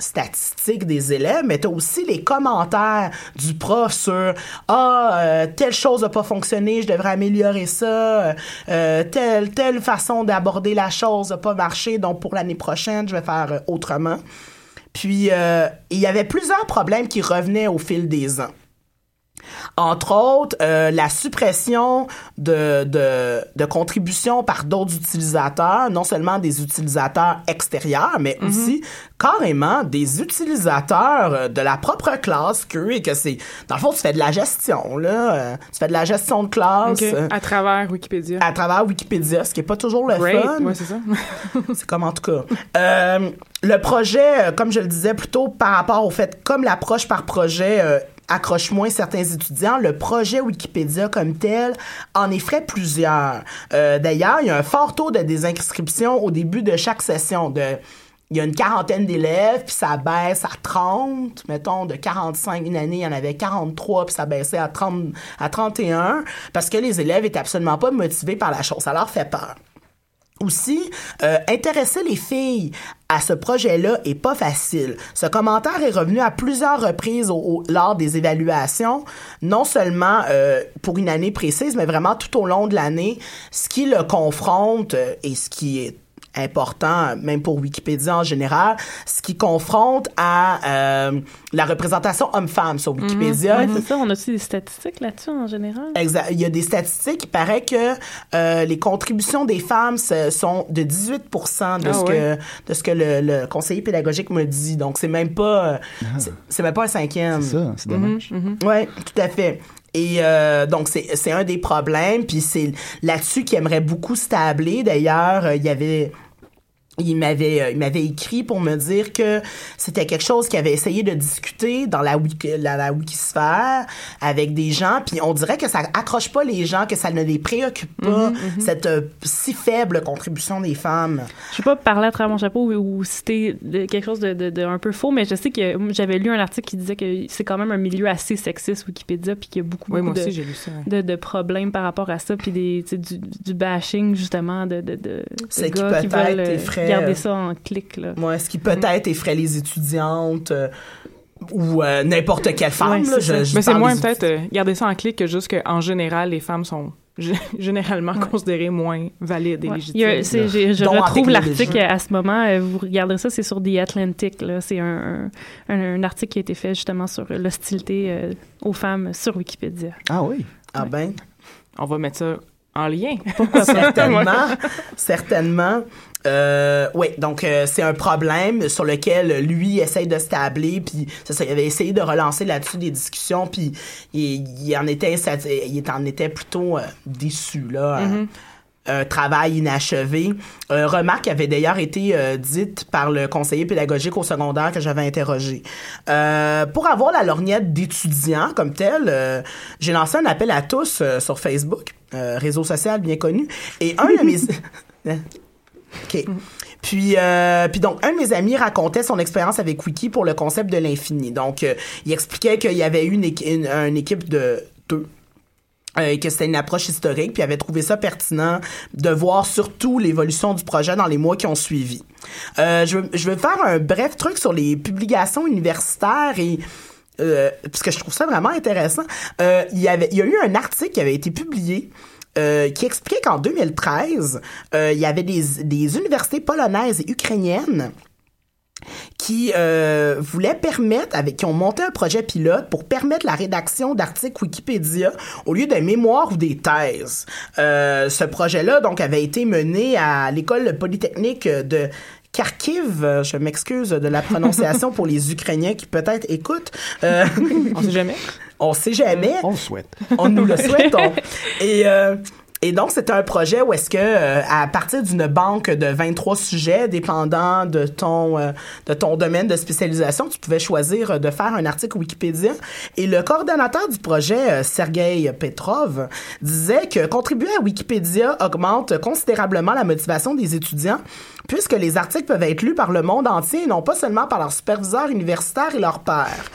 statistiques des élèves, mais tu as aussi les commentaires du prof sur Ah, euh, telle chose n'a pas fonctionné, je devrais améliorer ça, euh, telle, telle façon d'aborder la chose n'a pas marché, donc pour l'année prochaine, je vais faire autrement. Puis, il y avait plusieurs problèmes qui revenaient au fil des ans. Entre autres, euh, la suppression de, de, de contributions par d'autres utilisateurs, non seulement des utilisateurs extérieurs, mais aussi carrément des utilisateurs euh, de la propre classe que et que c'est dans le fond tu fais de la gestion là, euh, tu fais de la gestion de classe À travers Wikipédia. à travers Wikipédia, ce qui est pas toujours le Great. fun. Ouais, c'est ça. C'est comme en tout cas. Euh, le projet, comme je le disais plutôt par rapport au fait, comme l'approche par projet euh, accroche moins certains étudiants, le projet Wikipédia comme tel en effraie plusieurs. Euh, D'ailleurs, il y a un fort taux de désinscription au début de chaque session. De, il y a une quarantaine d'élèves, puis ça baisse à 30, mettons, de 45. Une année, il y en avait 43, puis ça baissait à 30, à 31, parce que les élèves étaient absolument pas motivés par la chose. Ça leur fait peur. Aussi, euh, intéresser les filles à ce projet-là est pas facile. Ce commentaire est revenu à plusieurs reprises au- au- lors des évaluations, non seulement euh, pour une année précise, mais vraiment tout au long de l'année, ce qui le confronte euh, et ce qui est important, même pour Wikipédia en général, ce qui confronte à euh, la représentation homme-femme sur Wikipédia. Ouais, c'est ça, on a aussi des statistiques là-dessus en général. Exact. Il y a des statistiques. Il paraît que euh, les contributions des femmes sont de 18 de ce Ah que de ce que le, le conseiller pédagogique me dit. Donc c'est même pas euh, c'est- même pas un cinquième. C'est ça, c'est dommage. Oui, tout à fait. Et euh, donc, c'est c'est un des problèmes. Puis c'est là-dessus qu'il aimerait beaucoup se tabler. D'ailleurs, euh, il y avait... Il m'avait, euh, il m'avait écrit pour me dire que c'était quelque chose qu'il avait essayé de discuter dans la, wiki, la, la wikisphère avec des gens, puis on dirait que ça accroche pas les gens, que ça ne les préoccupe pas, cette euh, si faible contribution des femmes. Je vais pas parler à travers mon chapeau ou, ou citer quelque chose de, de- de un peu faux, mais je sais que j'avais lu un article qui disait que c'est quand même un milieu assez sexiste Wikipédia, puis qu'il y a beaucoup, Oui, beaucoup moi aussi, de, ça. de, de problèmes par rapport à ça, puis des, du, du bashing justement de, de, de, gars qui veulent effraie, garder euh, ça en clic là. Moi, ce qui peut-être effraie les étudiantes euh, ou euh, n'importe quelle femme. Ouais, là, c'est je, je Mais c'est moins peut-être euh, garder ça en clic que juste qu'en général, les femmes sont généralement considérées moins valides et Ouais. légitimes. A- je retrouve l'article à ce moment. euh, Vous regarderez ça, c'est sur The Atlantic. là. C'est un, un, un article qui a été fait justement sur l'hostilité euh, aux femmes sur Wikipédia. Ah oui. Ah ben, On va mettre ça en lien. certainement, certainement. Euh, oui, donc euh, c'est un problème sur lequel lui essaye de se tabler, puis ça, il avait essayé de relancer là-dessus des discussions, puis il, il en était insati- il en était plutôt euh, déçu là. un- Un travail inachevé. Remarque avait d'ailleurs été dite par le conseiller pédagogique au secondaire que j'avais interrogé. Pour avoir la lorgnette d'étudiants comme tel, j'ai lancé un appel à tous sur Facebook, euh, réseau social bien connu, et un de mes OK. Puis, euh, puis donc, un de mes amis racontait son expérience avec Wiki pour le concept de l'infini. Donc, euh, il expliquait qu'il y avait eu une, équi- une, une équipe de deux. euh, et que c'était une approche historique, puis il avait trouvé ça pertinent de voir surtout l'évolution du projet dans les mois qui ont suivi. Euh, je, veux- je vais faire un bref truc sur les publications universitaires et euh, parce que je trouve ça vraiment intéressant. Euh, il y avait, il y a eu un article qui avait été publié euh, qui expliquait qu'en 2013, euh, il y avait des, des universités polonaises et ukrainiennes qui voulaient permettre, avec, qui ont monté un projet pilote pour permettre la rédaction d'articles Wikipédia au lieu des mémoires ou des thèses. Ce projet-là, donc, avait été mené à l'école polytechnique de Kharkiv, je m'excuse de la prononciation pour les Ukrainiens qui peut-être écoutent. Euh, On sait jamais. on sait jamais. On le souhaite. On nous le souhaitons. Et, euh, et donc, c'était un projet où est-ce que, euh, à partir d'une banque de 23 sujets, dépendant de ton, euh, de ton domaine de spécialisation, tu pouvais choisir euh, de faire un article Wikipédia. Et le coordonnateur du projet, Sergei Petrov, disait que contribuer à Wikipédia augmente considérablement la motivation des étudiants, puisque les articles peuvent être lus par le monde entier et non pas seulement par leurs superviseurs universitaires et leurs pairs.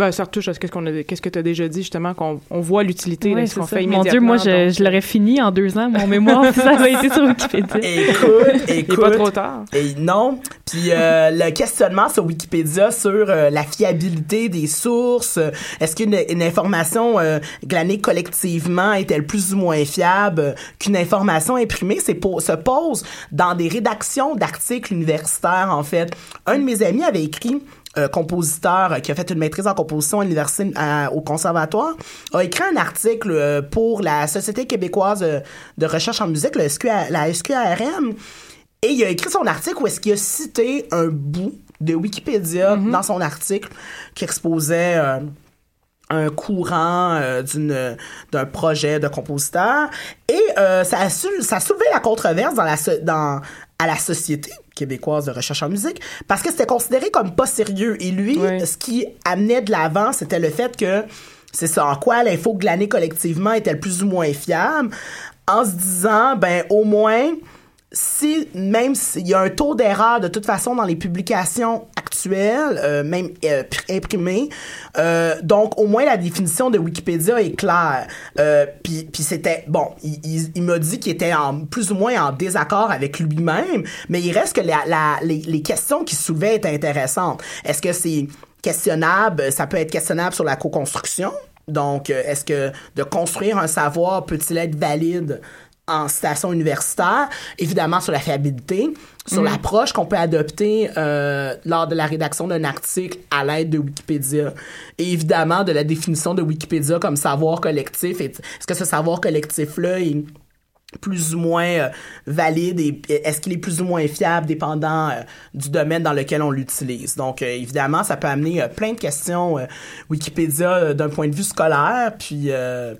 Euh, Ben, ça retouche à ce qu'on a, qu'est-ce que tu as déjà dit, justement, qu'on on voit l'utilité Ouais, de ce qu'on fait Mon immédiatement. Dieu, moi, je, donc, je l'aurais fini en deux ans, mon mémoire, ça avait été sur Wikipédia. écoute, Il écoute. pas trop tard. Et non. Puis euh, le questionnement sur Wikipédia sur euh, la fiabilité des sources, euh, est-ce qu'une une information euh, glanée collectivement est-elle plus ou moins fiable euh, qu'une information imprimée, c'est po- se pose dans des rédactions d'articles universitaires en fait. Un de mes amis avait écrit euh, compositeur euh, qui a fait une maîtrise en composition à l'université au conservatoire a écrit un article euh, pour la Société québécoise euh, de recherche en musique, le SQA la SQARM, et il a écrit son article où est-ce qu'il a cité un bout de Wikipédia dans son article qui exposait un courant euh, d'une d'un projet de compositeur. Et euh, ça a su- ça a soulevé la controverse dans la dans à la société québécoise de recherche en musique parce que c'était considéré comme pas sérieux et lui Oui. ce qui amenait de l'avant c'était le fait que c'est ça en quoi l'info glanée collectivement est-elle plus ou moins fiable en se disant ben au moins si même s'il y a un taux d'erreur de toute façon dans les publications euh, même euh, pr- imprimées, euh, donc au moins la définition de Wikipédia est claire. Euh, Puis c'était bon, il, il, m'a dit qu'il était plus ou moins en désaccord avec lui-même, mais il reste que les, les questions qu'il soulevait étaient intéressantes. Est-ce que c'est questionnable Ça peut être questionnable sur la co-construction? Donc, est-ce que de construire un savoir peut-il être valide en citation universitaire, évidemment sur la fiabilité, sur l'approche qu'on peut adopter euh, lors de la rédaction d'un article à l'aide de Wikipédia, et évidemment de la définition de Wikipédia comme savoir collectif. Est-ce que ce savoir collectif-là est plus ou moins euh, valide et est-ce qu'il est plus ou moins fiable dépendant euh, du domaine dans lequel on l'utilise? Donc euh, évidemment, ça peut amener plein de questions Wikipédia d'un point de vue scolaire puis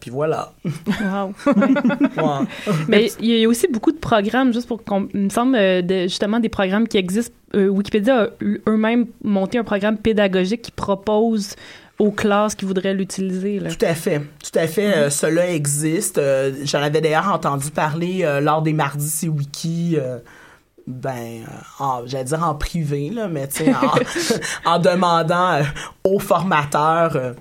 puis voilà. Wow. Mais il y a aussi beaucoup de programmes, juste pour qu'on me semble, de- justement, des programmes qui existent. Wikipédia a eu- eux-mêmes monté un programme pédagogique qui propose aux classes qui voudraient l'utiliser. là. Tout à fait, tout à fait. euh, cela existe. Euh, J'en avais d'ailleurs entendu parler euh, lors des mardis c'est wiki. euh, ben, en- j'allais dire en privé là, mais tu sais, en, en demandant euh, aux formateurs. euh,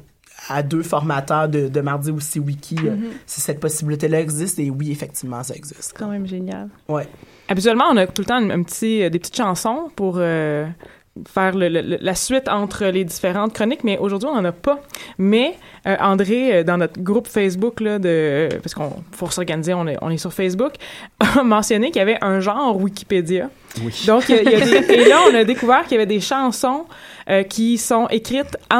à deux formateurs de, de Mardi aussi Wiki, euh, si cette possibilité-là existe. Et oui, effectivement, ça existe. C'est quand même génial. Ouais. Habituellement, on a tout le temps un, un petit, euh, des petites chansons pour euh, faire le- le- la suite entre les différentes chroniques, mais aujourd'hui, on n'en a pas. Mais euh, André, euh, dans notre groupe Facebook, là, de, parce qu'on faut s'organiser, on est, on est sur Facebook, a mentionné qu'il y avait un genre Wikipédia. Oui. Donc, il y a- il y a des- et là, on a découvert qu'il y avait des chansons euh, qui sont écrites à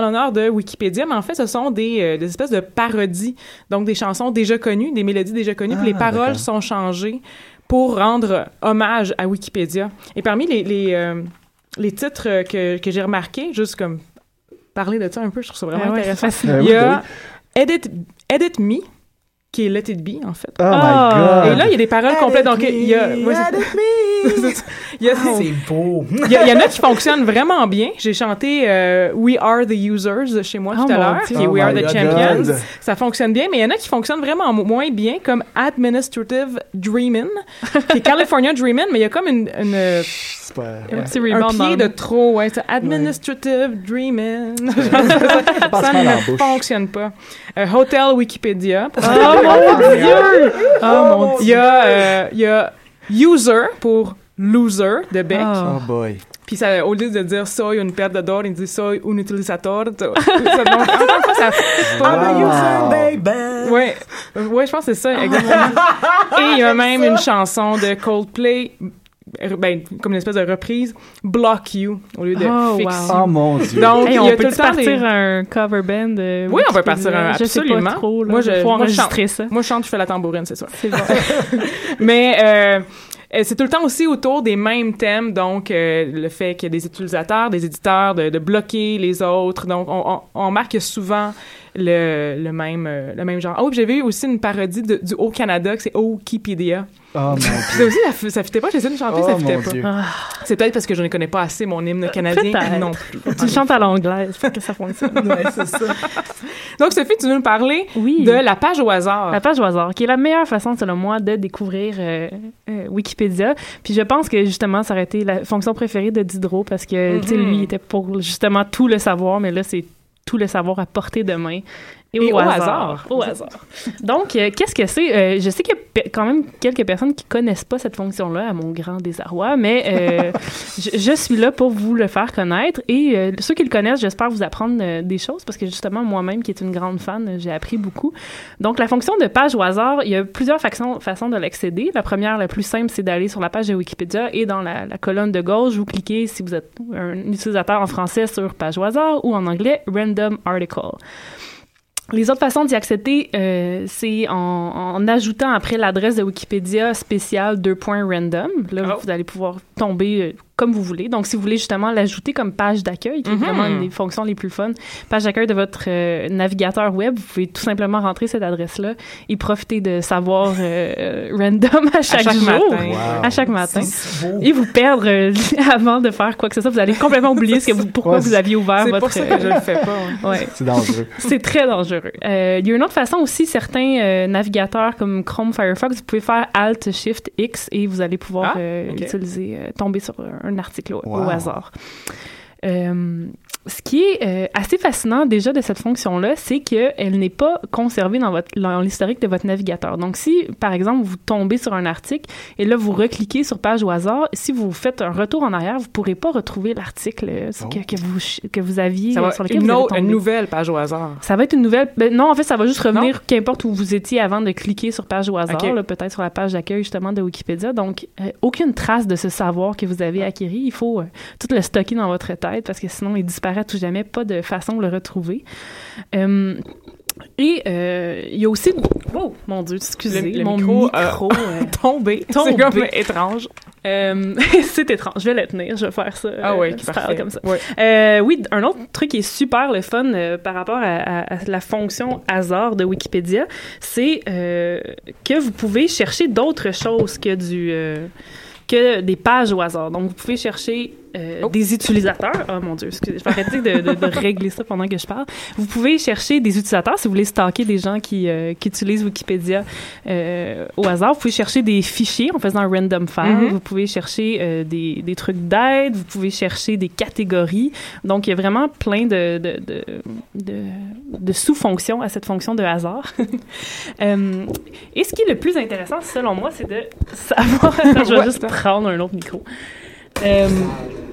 l'honneur, de Wikipédia, mais en fait, ce sont des, euh, des espèces de parodies. Donc, des chansons déjà connues, des mélodies déjà connues, puis Ah, les paroles d'accord. sont changées pour rendre hommage à Wikipédia. Et parmi les, les, les titres euh, que, que j'ai remarqués, juste comme parler de ça un peu, je trouve ça vraiment Ah ouais, intéressant. Il y a oui. Edit, Edit Me, qui est Let It Be, en fait. Oh Ah. my god. Et là, il y a des paroles complètes. Donc, il y a, ouais, c'est- Edit me. il y a- C'est beau. il y, en a qui fonctionnent vraiment bien. J'ai chanté euh, We Are the Users chez moi Oh tout à l'heure, qui est Oh We Are my the God. Champions. Ça fonctionne bien, mais il y en a qui fonctionnent vraiment mo- moins bien, comme Administrative Dreamin', qui est California Dreamin', mais il y a comme une, une, C'est pas- Un ouais. petit un rebound pied de trop. Ouais, c'est Administrative Dreamin'. passe ça ne fonctionne pas. Euh, Hotel Wikipédia. pour- Oh mon Dieu! Oh mon Il Dieu! y a, euh, il y a User pour Loser de Beck. Ah. Oh boy. Puis ça, au lieu de dire soy un perdedor, il dit soy un utilisateur. Ça, donc, encore une fois, ça Wow. user, baby. Ouais, Euh, ouais, je pense que c'est ça, exactement. Et il y a même une chanson de Coldplay, ben, comme une espèce de reprise, Block You au lieu de Oh, Fix wow. You. Oh mon dieu. Donc, Hey, il y on peut partir des- un cover band euh, Oui, on peut partir un, Je sais absolument. pas trop, là. Moi, je, Faut moi, je chante. ça. Moi, je chante, je fais la tambourine, c'est bon. Mais euh, euh, c'est tout le temps aussi autour des mêmes thèmes, donc euh, le fait qu'il y a des utilisateurs, des éditeurs, de, de bloquer les autres. Donc, on, on, on remarque souvent le, le même euh, le même genre. Oh, j'ai vu aussi une parodie de- du Haut-Canada, que c'est Wikipedia. Oh mon Puis dieu. ça aussi, ça, ça fitait pas, j'ai essayé de chanter, Oh ça fitait mon pas. Ah, C'est peut-être parce que je ne connais pas assez mon hymne canadien peut-être. non plus. tu chantes à l'anglaise pour que ça fonctionne. Ouais, c'est ça. Donc, Sophie, tu veux nous parler Oui. de la page au hasard. La page au hasard, qui est la meilleure façon, selon moi, de découvrir euh, euh, Wikipédia. Puis je pense que, justement, ça aurait été la fonction préférée de Diderot parce que, tu sais, lui, il était pour, justement, tout le savoir, mais là, c'est tout le savoir à portée de main. Et, Et au, hasard. hasard. Au hasard. Donc, euh, qu'est-ce que c'est? Euh, je sais qu'il y a quand même quelques personnes qui connaissent pas cette fonction-là, à mon grand désarroi, mais euh, je, je suis là pour vous le faire connaître. Et ceux qui le connaissent, j'espère vous apprendre des choses, parce que justement, moi-même, qui est une grande fan, j'ai appris beaucoup. Donc, la fonction de page au hasard, il y a plusieurs façons, façons de l'accéder. La première, la plus simple, c'est d'aller sur la page de Wikipédia et dans la, la colonne de gauche, vous cliquez, si vous êtes un utilisateur en français, sur page au hasard ou en anglais, random article. Les autres façons d'y accéder, euh, c'est en, en ajoutant après l'adresse de Wikipédia spéciale 2.random. Là, Oh. vous allez pouvoir tomber euh, comme vous voulez. Donc, si vous voulez justement l'ajouter comme page d'accueil, qui est Mhm. vraiment une des fonctions les plus fun, page d'accueil de votre euh, navigateur web, vous pouvez tout simplement rentrer cette adresse-là et profiter de savoir euh, random à chaque, chaque jour, matin. Wow. à chaque matin. C'est. Et vous perdre euh, avant de faire quoi que ce soit. Vous allez complètement oublier ce que vous, pourquoi Ouais, vous aviez ouvert C'est votre... pour ça que je le fais pas. Ouais. C'est dangereux. C'est très dangereux. Euh, il y a une autre façon aussi, certains euh, navigateurs comme Chrome, Firefox, vous pouvez faire Alt, Shift, X et vous allez pouvoir Ah, euh, utiliser, euh, tomber sur un article au, au hasard. Euh, ce qui est euh, assez fascinant déjà de cette fonction-là, c'est qu'elle n'est pas conservée dans, votre, dans l'historique de votre navigateur. Donc, si, par exemple, vous tombez sur un article et là, vous recliquez sur page au hasard, si vous faites un retour en arrière, vous ne pourrez pas retrouver l'article euh, que, que vous, que vous aviez, Ça va sur lequel une, vous avez autre- une nouvelle page au hasard. Ça va être une nouvelle. ben non, en fait, ça va juste revenir qu'importe où vous étiez avant de cliquer sur page au hasard, là, peut-être sur la page d'accueil justement de Wikipédia. Donc, euh, aucune trace de ce savoir que vous avez acquis. Il faut euh, tout le stocker dans votre tête parce que sinon, il disparaît à tout jamais. Pas de façon de le retrouver. Euh, et euh, il y a aussi. Wow, mon Dieu, excusez. Le- le mon micro, micro. euh, euh, Tombé. Tombé. C'est comme étrange. euh, c'est étrange. Je vais le tenir. Je vais faire ça. Ah euh, ouais, style parfait. comme ça. Euh, oui, un autre truc qui est super le fun euh, par rapport à, à- à la fonction hasard de Wikipédia, c'est euh, que vous pouvez chercher d'autres choses que du euh, que des pages au hasard. Donc, vous pouvez chercher euh, Oh. des utilisateurs. Oh mon Dieu, excusez, je vais arrêter de, de- de régler ça pendant que je parle. Vous pouvez chercher des utilisateurs si vous voulez stalker des gens qui, euh, qui utilisent Wikipédia euh, au hasard. Vous pouvez chercher des fichiers en faisant un random file. Mhm. Vous pouvez chercher des, des trucs d'aide. Vous pouvez chercher des catégories. Donc, il y a vraiment plein de, sous-fonctions à cette fonction de hasard. Et ce qui est le plus intéressant, selon moi, c'est de savoir... Attends, je vais Ouais, juste prendre un autre micro. Euh,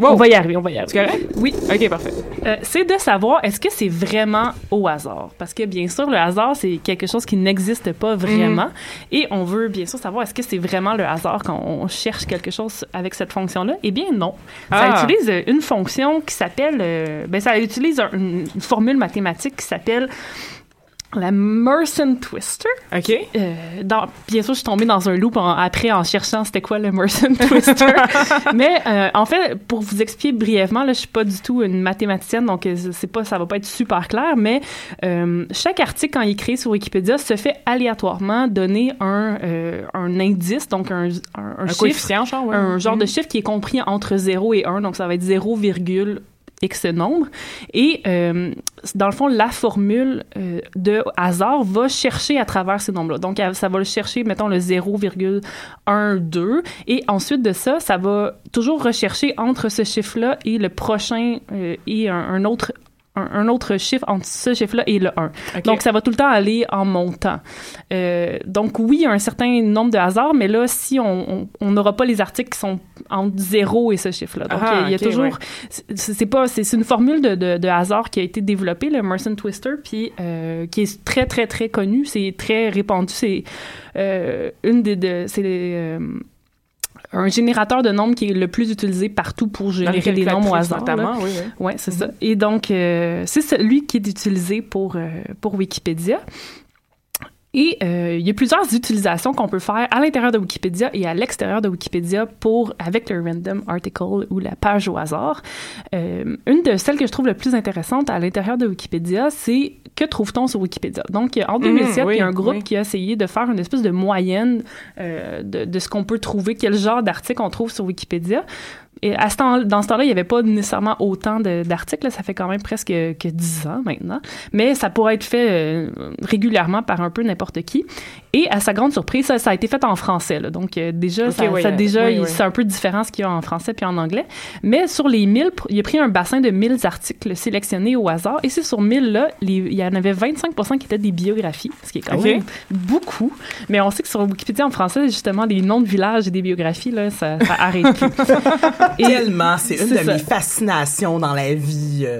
Wow. On va y arriver, on va y arriver. C'est correct? Oui. OK, parfait. Euh, c'est de savoir est-ce que c'est vraiment au hasard? Parce que bien sûr, le hasard, c'est quelque chose qui n'existe pas vraiment. Mhm. Et on veut bien sûr savoir est-ce que c'est vraiment le hasard quand on cherche quelque chose avec cette fonction-là? Eh bien non. Ça Ah. utilise une fonction qui s'appelle... euh, ben, ça utilise un- une, une formule mathématique qui s'appelle la Mersenne Twister. OK. Euh, dans, bien sûr, je suis tombée dans un loop en- après en cherchant c'était quoi le Mersenne Twister. Mais euh, en fait, pour vous expliquer brièvement, là, je suis pas du tout une mathématicienne, donc euh, c'est pas, ça va pas être super clair. Mais euh, chaque article quand il est créé sur Wikipédia se fait aléatoirement donner un, un indice, donc un, un, un Un chiffre, coefficient, genre, ouais. un genre de Mhm. chiffre qui est compris entre 0 et 1, donc ça va être 0, X nombre. Et euh, dans le fond, la formule euh, de hasard va chercher à travers ces nombres-là. Donc, ça va le chercher, mettons, le 0,12. Et ensuite de ça, ça va toujours rechercher entre ce chiffre-là et le prochain euh, et un autre un, un autre chiffre entre ce chiffre-là et le 1. OK. Donc, ça va tout le temps aller en montant. Euh, donc, oui, il y a un certain nombre de hasards, mais là, si on n'aura pas les articles qui sont entre 0 et ce chiffre-là. Donc, Ah, il y a toujours... ouais. C'est pas... C'est c'est une formule de, de, de hasard qui a été développée, le Mersenne Twister, puis euh, qui est très, très, très connue. C'est très répandu. C'est euh, une des... de- c'est... un générateur de nombres qui est le plus utilisé partout pour générer des nombres au hasard. notamment, oui, oui. Ouais, c'est ça. Et donc, euh, c'est celui qui est utilisé pour, euh, pour Wikipédia. Et euh, il y a plusieurs utilisations qu'on peut faire à l'intérieur de Wikipédia et à l'extérieur de Wikipédia pour avec le random article ou la page au hasard. Euh, une de celles que je trouve le plus intéressante à l'intérieur de Wikipédia, c'est que trouve-t-on sur Wikipédia? Donc en 2007, oui, il y a un groupe oui. qui a essayé de faire une espèce de moyenne euh, de, de ce qu'on peut trouver, quel genre d'article on trouve sur Wikipédia. Et à ce temps, dans ce temps-là, il n'y avait pas nécessairement autant d'articles. Ça fait quand même presque que 10 ans maintenant. Mais ça pourrait être fait euh, régulièrement par un peu n'importe qui. Et à sa grande surprise, ça, ça a été fait en français. là. Donc euh, déjà, Ok, ça, oui, ça euh, déjà oui, il- oui. c'est un peu différent ce qu'il y a en français puis en anglais. Mais sur les 1000, pr- il a pris un bassin de 1000 articles sélectionnés au hasard. Et c'est sur 1000, là, les- il y en avait 25 qui étaient des biographies, ce qui est quand même beaucoup. Mais on sait que sur Wikipédia en français, justement, les noms de villages et des biographies, là, ça, ça arrête plus. Tellement, c'est une de ça. mes fascinations dans la vie. euh,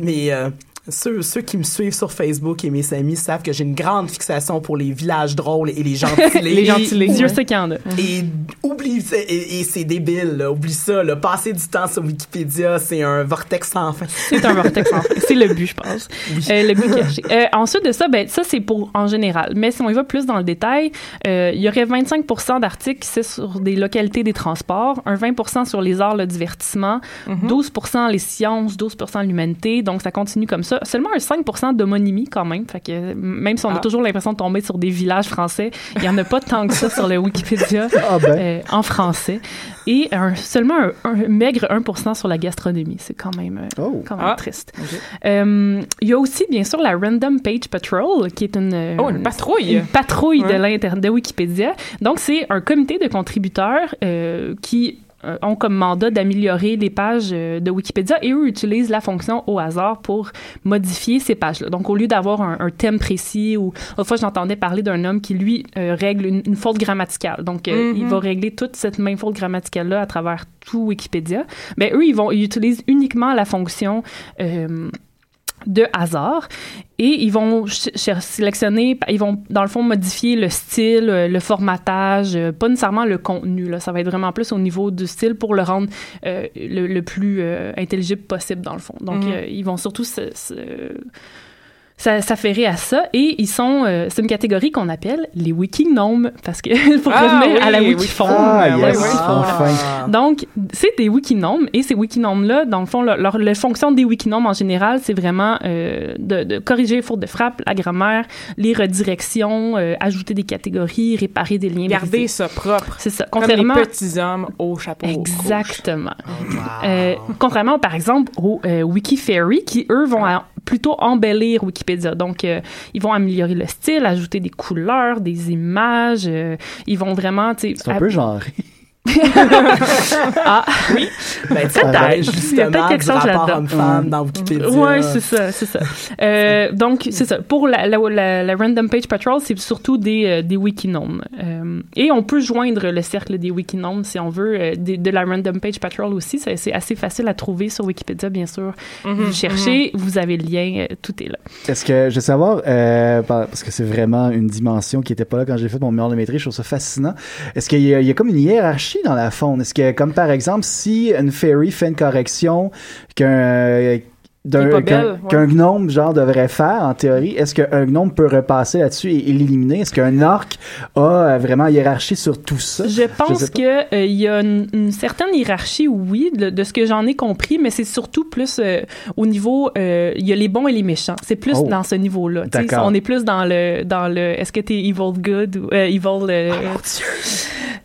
mais euh, ceux, ceux qui me suivent sur Facebook et mes amis savent que j'ai une grande fixation pour les villages drôles et les gentilés. Les gentilés. Dieu sait qu'il y en a. Et oublie et, et c'est débile, là, oublie ça. Là, passer du temps sur Wikipédia, c'est un vortex sans fin. C'est un vortex. en fait. C'est le but, je pense. Euh, le but caché. Euh, ensuite de ça, ben, ça, c'est pour en général. Mais si on y va plus dans le détail, euh, il y aurait 25% d'articles qui sur des localités des transports, un 20% sur les arts, le divertissement, 12% les sciences, 12% l'humanité. Donc, ça continue comme ça. Seulement un 5 d'homonymie, quand même. Fait que même si on a Ah. toujours l'impression de tomber sur des villages français, il y en a pas tant que ça sur le Wikipédia Ah ben. euh, en français. Et un- seulement un, un maigre 1% sur la gastronomie. C'est quand même, euh, Oh. quand même Ah. triste. Euh, il y a aussi, bien sûr, la Random Page Patrol, qui est une, Oh, une patrouille. une patrouille de Ouais. l'Internet de Wikipédia. Donc, c'est un comité de contributeurs euh, qui ont comme mandat d'améliorer les pages euh, de Wikipédia et eux utilisent la fonction au hasard pour modifier ces pages-là. Donc, au lieu d'avoir un, un thème précis ou autrefois, fois, j'entendais parler d'un homme qui, lui, euh, règle une, une faute grammaticale. Donc, euh, Mhm. il va régler toute cette même faute grammaticale-là à travers tout Wikipédia. Mais eux, ils vont, ils utilisent uniquement la fonction euh, de hasard et ils vont sélectionner, ils vont dans le fond modifier le style, euh, le formatage, euh, pas nécessairement le contenu. Là, ça va être vraiment plus au niveau du style pour le rendre euh, le, le plus euh, intelligible possible dans le fond. Donc euh, ils vont surtout se, se- ça s'affairer à ça et ils sont euh, c'est une catégorie qu'on appelle les wikinomes parce que pour Ah, revenir oui, à la oui. wikiphone Ah, oui, yes, oui. enfin. donc, c'est des wikinomes et ces wikinomes-là, dans le fond, leur, leur, la fonction des wikinomes en général, c'est vraiment euh, de, de corriger les fautes de frappe, la grammaire, les redirections, euh, ajouter des catégories, réparer des liens. Garder brisés. ça propre. C'est ça. Comme les Contrairement. petits hommes au chapeau rouge. Exactement. Wow. Euh, contrairement, par exemple, au euh, Wikifairy, qui, eux, vont à- plutôt embellir Wikipédia. Donc, euh, ils vont améliorer le style, ajouter des couleurs, des images. euh, ils vont vraiment, tu sais... C'est un peu genré. Ah, oui. Ben, tu sais, parlait Il y a justement peut-être quelque chose là-dedans. homme-femme dans Wikipédia. Ouais, c'est ça, c'est ça. Euh, donc, c'est ça. Pour la, la, la, la Random Page Patrol, c'est surtout des, euh, des wikinomes. Euh, et on peut joindre le cercle des wikinomes si on veut, de la Random Page Patrol aussi. C'est assez facile à trouver sur Wikipédia, bien sûr. Mhm, vous cherchez, vous avez le lien, tout est là. Est-ce que je veux savoir, euh, par- parce que c'est vraiment une dimension qui était pas là quand j'ai fait mon mémoire de maîtrise, je trouve ça fascinant. Est-ce qu'il y a comme une hiérarchie dans la faune? Est-ce que, comme par exemple, si une fairy fait une correction qu'un d'un- pas qu'un ouais. gnome genre devrait faire en théorie est-ce qu'un gnome peut repasser là-dessus et, et l'éliminer? Est-ce qu'un orc a euh, vraiment hiérarchie sur tout ça? Je pense pas. que euh, il y a une, une certaine hiérarchie, oui, de, de ce que j'en ai compris, mais c'est surtout plus euh, au niveau, euh, il y a les bons et les méchants. C'est plus Oh. dans ce sais, D'accord. On est plus dans le, dans le, est-ce que t'es evil good ou euh, evil euh,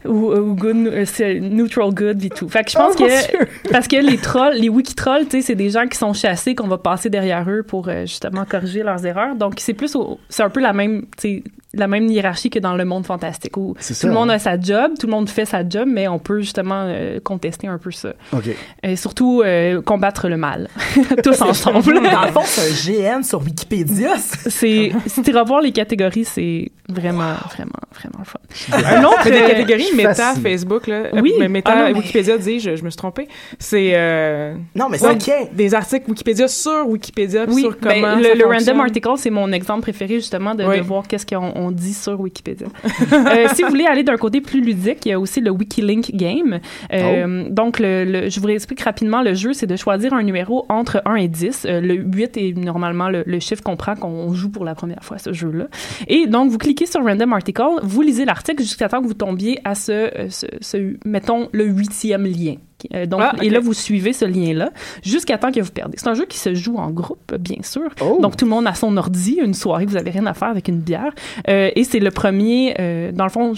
ou, ou good, euh, neutral good et tout. Fait que je pense Oh, que parce que les trolls, les wiki trolls, tu sais, c'est des gens qui sont chassés qu'on va passer derrière eux pour euh, justement corriger leurs erreurs. Donc c'est plus, c'est un peu la même, tu sais, la même hiérarchie que dans le monde fantastique où tout ça, le monde hein. a sa job, tout le monde fait sa job, mais on peut justement euh, contester un peu ça. ok Et surtout euh, combattre le mal, tous ensemble. Dans le fond, c'est un GN sur Wikipédia. c'est si tu revois les catégories, c'est vraiment vraiment vraiment fun. Un autre des euh, catégories méta fasciné. Facebook, là. Oui. Euh, mais méta, Ah non, mais- Wikipédia dit, je, je me suis trompée. C'est, euh, Non, mais c'est OK. des articles Wikipédia sur Wikipédia, Oui, sur ben, comment le, ça le random article, c'est mon exemple préféré justement de, Oui. de voir qu'est-ce qu'on on dit sur Wikipédia. Euh, si vous voulez aller d'un côté plus ludique, il y a aussi le Wikilink Game. Euh, Donc, le, le- je vous explique rapidement le jeu, c'est de choisir un numéro entre 1 et 10. Euh, le 8 est normalement le, le chiffre qu'on prend quand on joue pour la première fois ce jeu-là. Et donc, vous cliquez sur Random Article, vous lisez l'article jusqu'à temps que vous tombiez à ce, ce, ce- mettons, le huitième lien. Euh, donc, Ah, Et là, vous suivez ce lien-là jusqu'à temps que vous perdez. C'est un jeu qui se joue en groupe, bien sûr. Oh. Donc, tout le monde a son ordi, une soirée, vous avez rien à faire avec une bière. Euh, et c'est le premier, euh, dans le fond,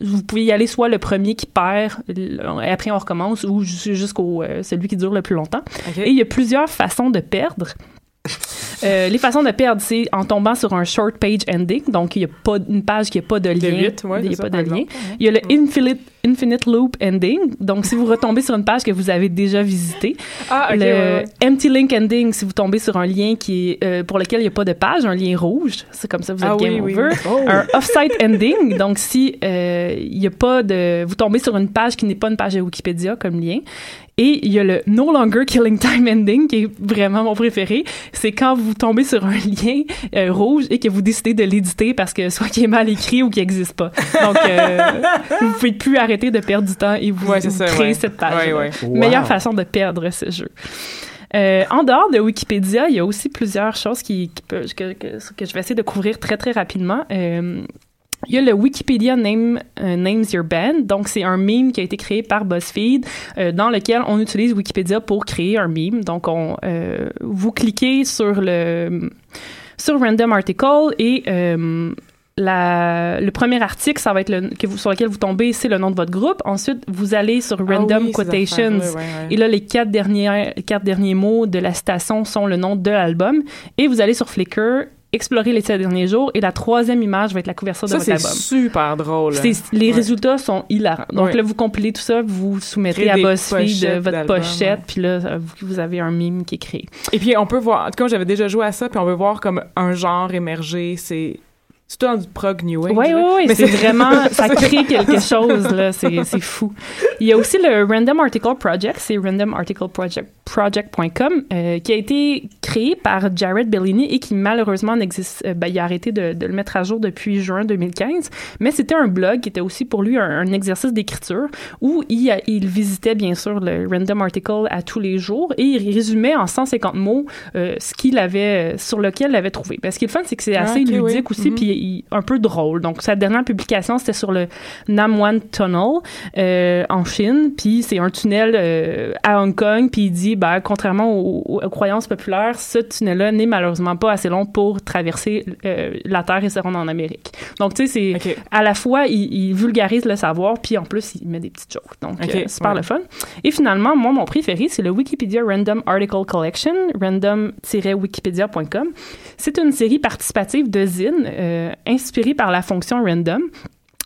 vous pouvez y aller soit le premier qui perd, et après on recommence, ou ju- jusqu'au euh, celui qui dure le plus longtemps. Et il y a plusieurs façons de perdre. Euh, les façons de perdre, c'est en tombant sur un short page ending, donc il n'y a pas une page qui n'a pas de lien. il n'y a ça, pas de lien. Il y a le infinite, infinite loop ending, donc si vous retombez sur une page que vous avez déjà visitée. Ah, ok, le empty link ending, si vous tombez sur un lien qui est, euh, pour lequel il n'y a pas de page, un lien rouge, c'est comme ça vous êtes Ah game oui, over. oui. Oh. Un off-site ending, donc si euh, il y a pas de, vous tombez sur une page qui n'est pas une page de Wikipédia comme lien. Et il y a le no longer killing time ending qui est vraiment mon préféré. C'est quand vous tombez sur un lien euh, rouge et que vous décidez de l'éditer parce que soit qu'il est mal écrit ou qu'il n'existe pas. Donc euh, vous pouvez plus arrêter de perdre du temps et vous, Ouais, c'est vous ça, créez ouais. cette page. Ouais, ouais. Wow. Meilleure façon de perdre ce jeu. Euh, en dehors de Wikipédia, il y a aussi plusieurs choses qui, qui peut- que, que, que je vais essayer de couvrir très très rapidement. Euh, il y a le Wikipedia Name, euh, Names Your Band. Donc, c'est un meme qui a été créé par BuzzFeed euh, dans lequel on utilise Wikipédia pour créer un meme. Donc, on, euh, vous cliquez sur le sur Random Article et euh, la, le premier article, ça va être le, que vous, sur lequel vous tombez, c'est le nom de votre groupe. Ensuite, vous allez sur Random Ah oui, ces Quotations. Et là, les quatre derniers, quatre derniers mots de la citation sont le nom de l'album. Et vous allez sur Flickr, explorer les sept derniers jours, et la troisième image va être la couverture de Ça, votre c'est album. super drôle. C'est- les Ouais. résultats sont hilarants. Donc Ouais. là, vous compilez tout ça, vous soumettez à BuzzFeed euh, votre pochette, puis là, euh, vous, vous avez un mime qui est créé. Et puis, on peut voir, en tout cas, j'avais déjà joué à ça, puis on veut voir comme un genre émerger. C'est c'est tout dans du prog new wave. Oui, oui, oui. Mais C'est vraiment, ça crée quelque chose, là. C'est fou. Il y a aussi le Random Article Project, c'est randomarticleproject.com, euh, qui a été créé par Jared Bellini et qui malheureusement n'existe, euh, ben, il a arrêté de, de le mettre à jour depuis juin 2015. Mais c'était un blog qui était aussi pour lui un, un exercice d'écriture où il, visitait bien sûr le Random Article à tous les jours et il résumait en 150 mots euh, ce qu'il avait, sur lequel il avait trouvé. Parce ce qui est le fun, c'est que c'est Ah, assez ludique oui. aussi, Mhm. puis il- un peu drôle. Donc, sa dernière publication, c'était sur le Namwan Tunnel euh, en Chine, puis c'est un tunnel euh, à Hong Kong, puis il dit, ben, contrairement aux, aux croyances populaires, ce tunnel-là n'est malheureusement pas assez long pour traverser euh, la Terre et se rendre en Amérique. Donc, tu sais, c'est à la fois, il, il vulgarise le savoir, puis en plus, il met des petites jokes. Donc, Ok, euh, super ouais. le fun. Et finalement, moi, mon préféré, c'est le Wikipedia Random Article Collection, random-wikipedia.com. C'est une série participative de zines euh, inspirée par la fonction random.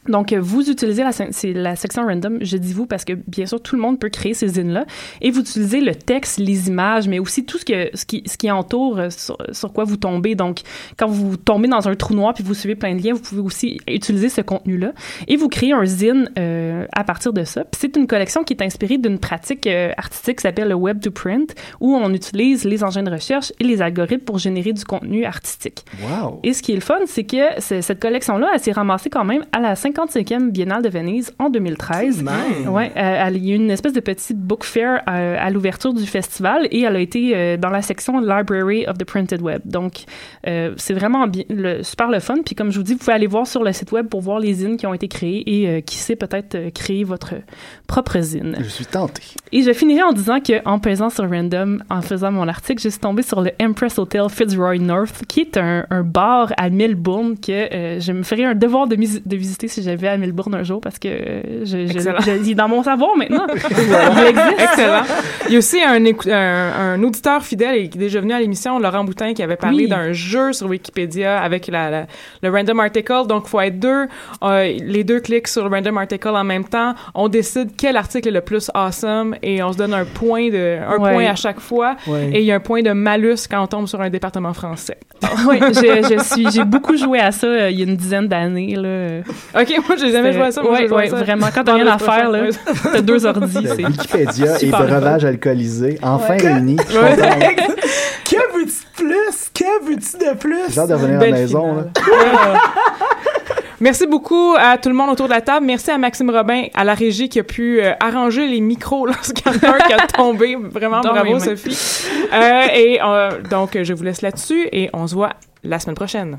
Donc, euh, vous utilisez la, se- c'est la section random, je dis vous parce que bien sûr tout le monde peut créer ces zines-là, et vous utilisez le texte, les images, mais aussi tout ce, que, ce, qui, ce qui entoure euh, sur, sur quoi vous tombez. Donc, quand vous tombez dans un trou noir puis vous suivez plein de liens, vous pouvez aussi utiliser ce contenu-là, et vous créez un zine euh, à partir de ça. Puis c'est une collection qui est inspirée d'une pratique euh, artistique qui s'appelle le web to print, où on utilise les engins de recherche et les algorithmes pour générer du contenu artistique. Wow. Et ce qui est le fun, c'est que c'est- cette collection-là, elle s'est ramassée quand même à la 55e Biennale de Venise en 2013. Même. Ouais, euh, il y a eu une espèce de petit book fair euh, à l'ouverture du festival et elle a été euh, dans la section Library of the Printed Web. Donc, c'est vraiment bien, le, super le fun. Puis comme je vous dis, vous pouvez aller voir sur le site web pour voir les zines qui ont été créées et qui sait peut-être créer votre propre zine. Je suis tenté. Et je finirai en disant que en pesant sur Random, en faisant mon article, je suis tombée sur le Empress Hotel Fitzroy North, qui est un, un bar à Melbourne que je me ferai un devoir de, de visiter si j'avais à Melbourne un jour parce que je, je, je- il est dans mon savoir maintenant. il existe. Excellent. Il y a aussi un, un, un auditeur fidèle et qui est déjà venu à l'émission, Laurent Boutin, qui avait parlé Oui. d'un jeu sur Wikipédia avec la, la- le random article. Donc, il faut être deux. Euh, les deux cliquent sur le random article en même temps. On décide quel article est le plus awesome et on se donne un point de un Ouais. point à chaque fois. Ouais. Et il y a un point de malus quand on tombe sur un département français. oui, je, je suis, j'ai beaucoup joué à ça euh, il y a une dizaine d'années là. OK, moi, j'ai jamais joué à ça. Moi, Ouais, à ça. vraiment. Quand t'as rien à faire là, t'as deux ordi, De c'est Wikipédia et super breuvage alcoolisé, enfin réunis. Que veux-tu de plus? Que veux-tu de plus? J'ai hâte de revenir à la Belle maison. là. Merci beaucoup à tout le monde autour de la table. Merci à Maxime Robin, à la régie qui a pu euh, arranger les micros lorsqu'il y en a un qui a tombé. Vraiment, Dans bravo. Sophie. Euh, et euh, donc, je vous laisse là-dessus et on se voit la semaine prochaine.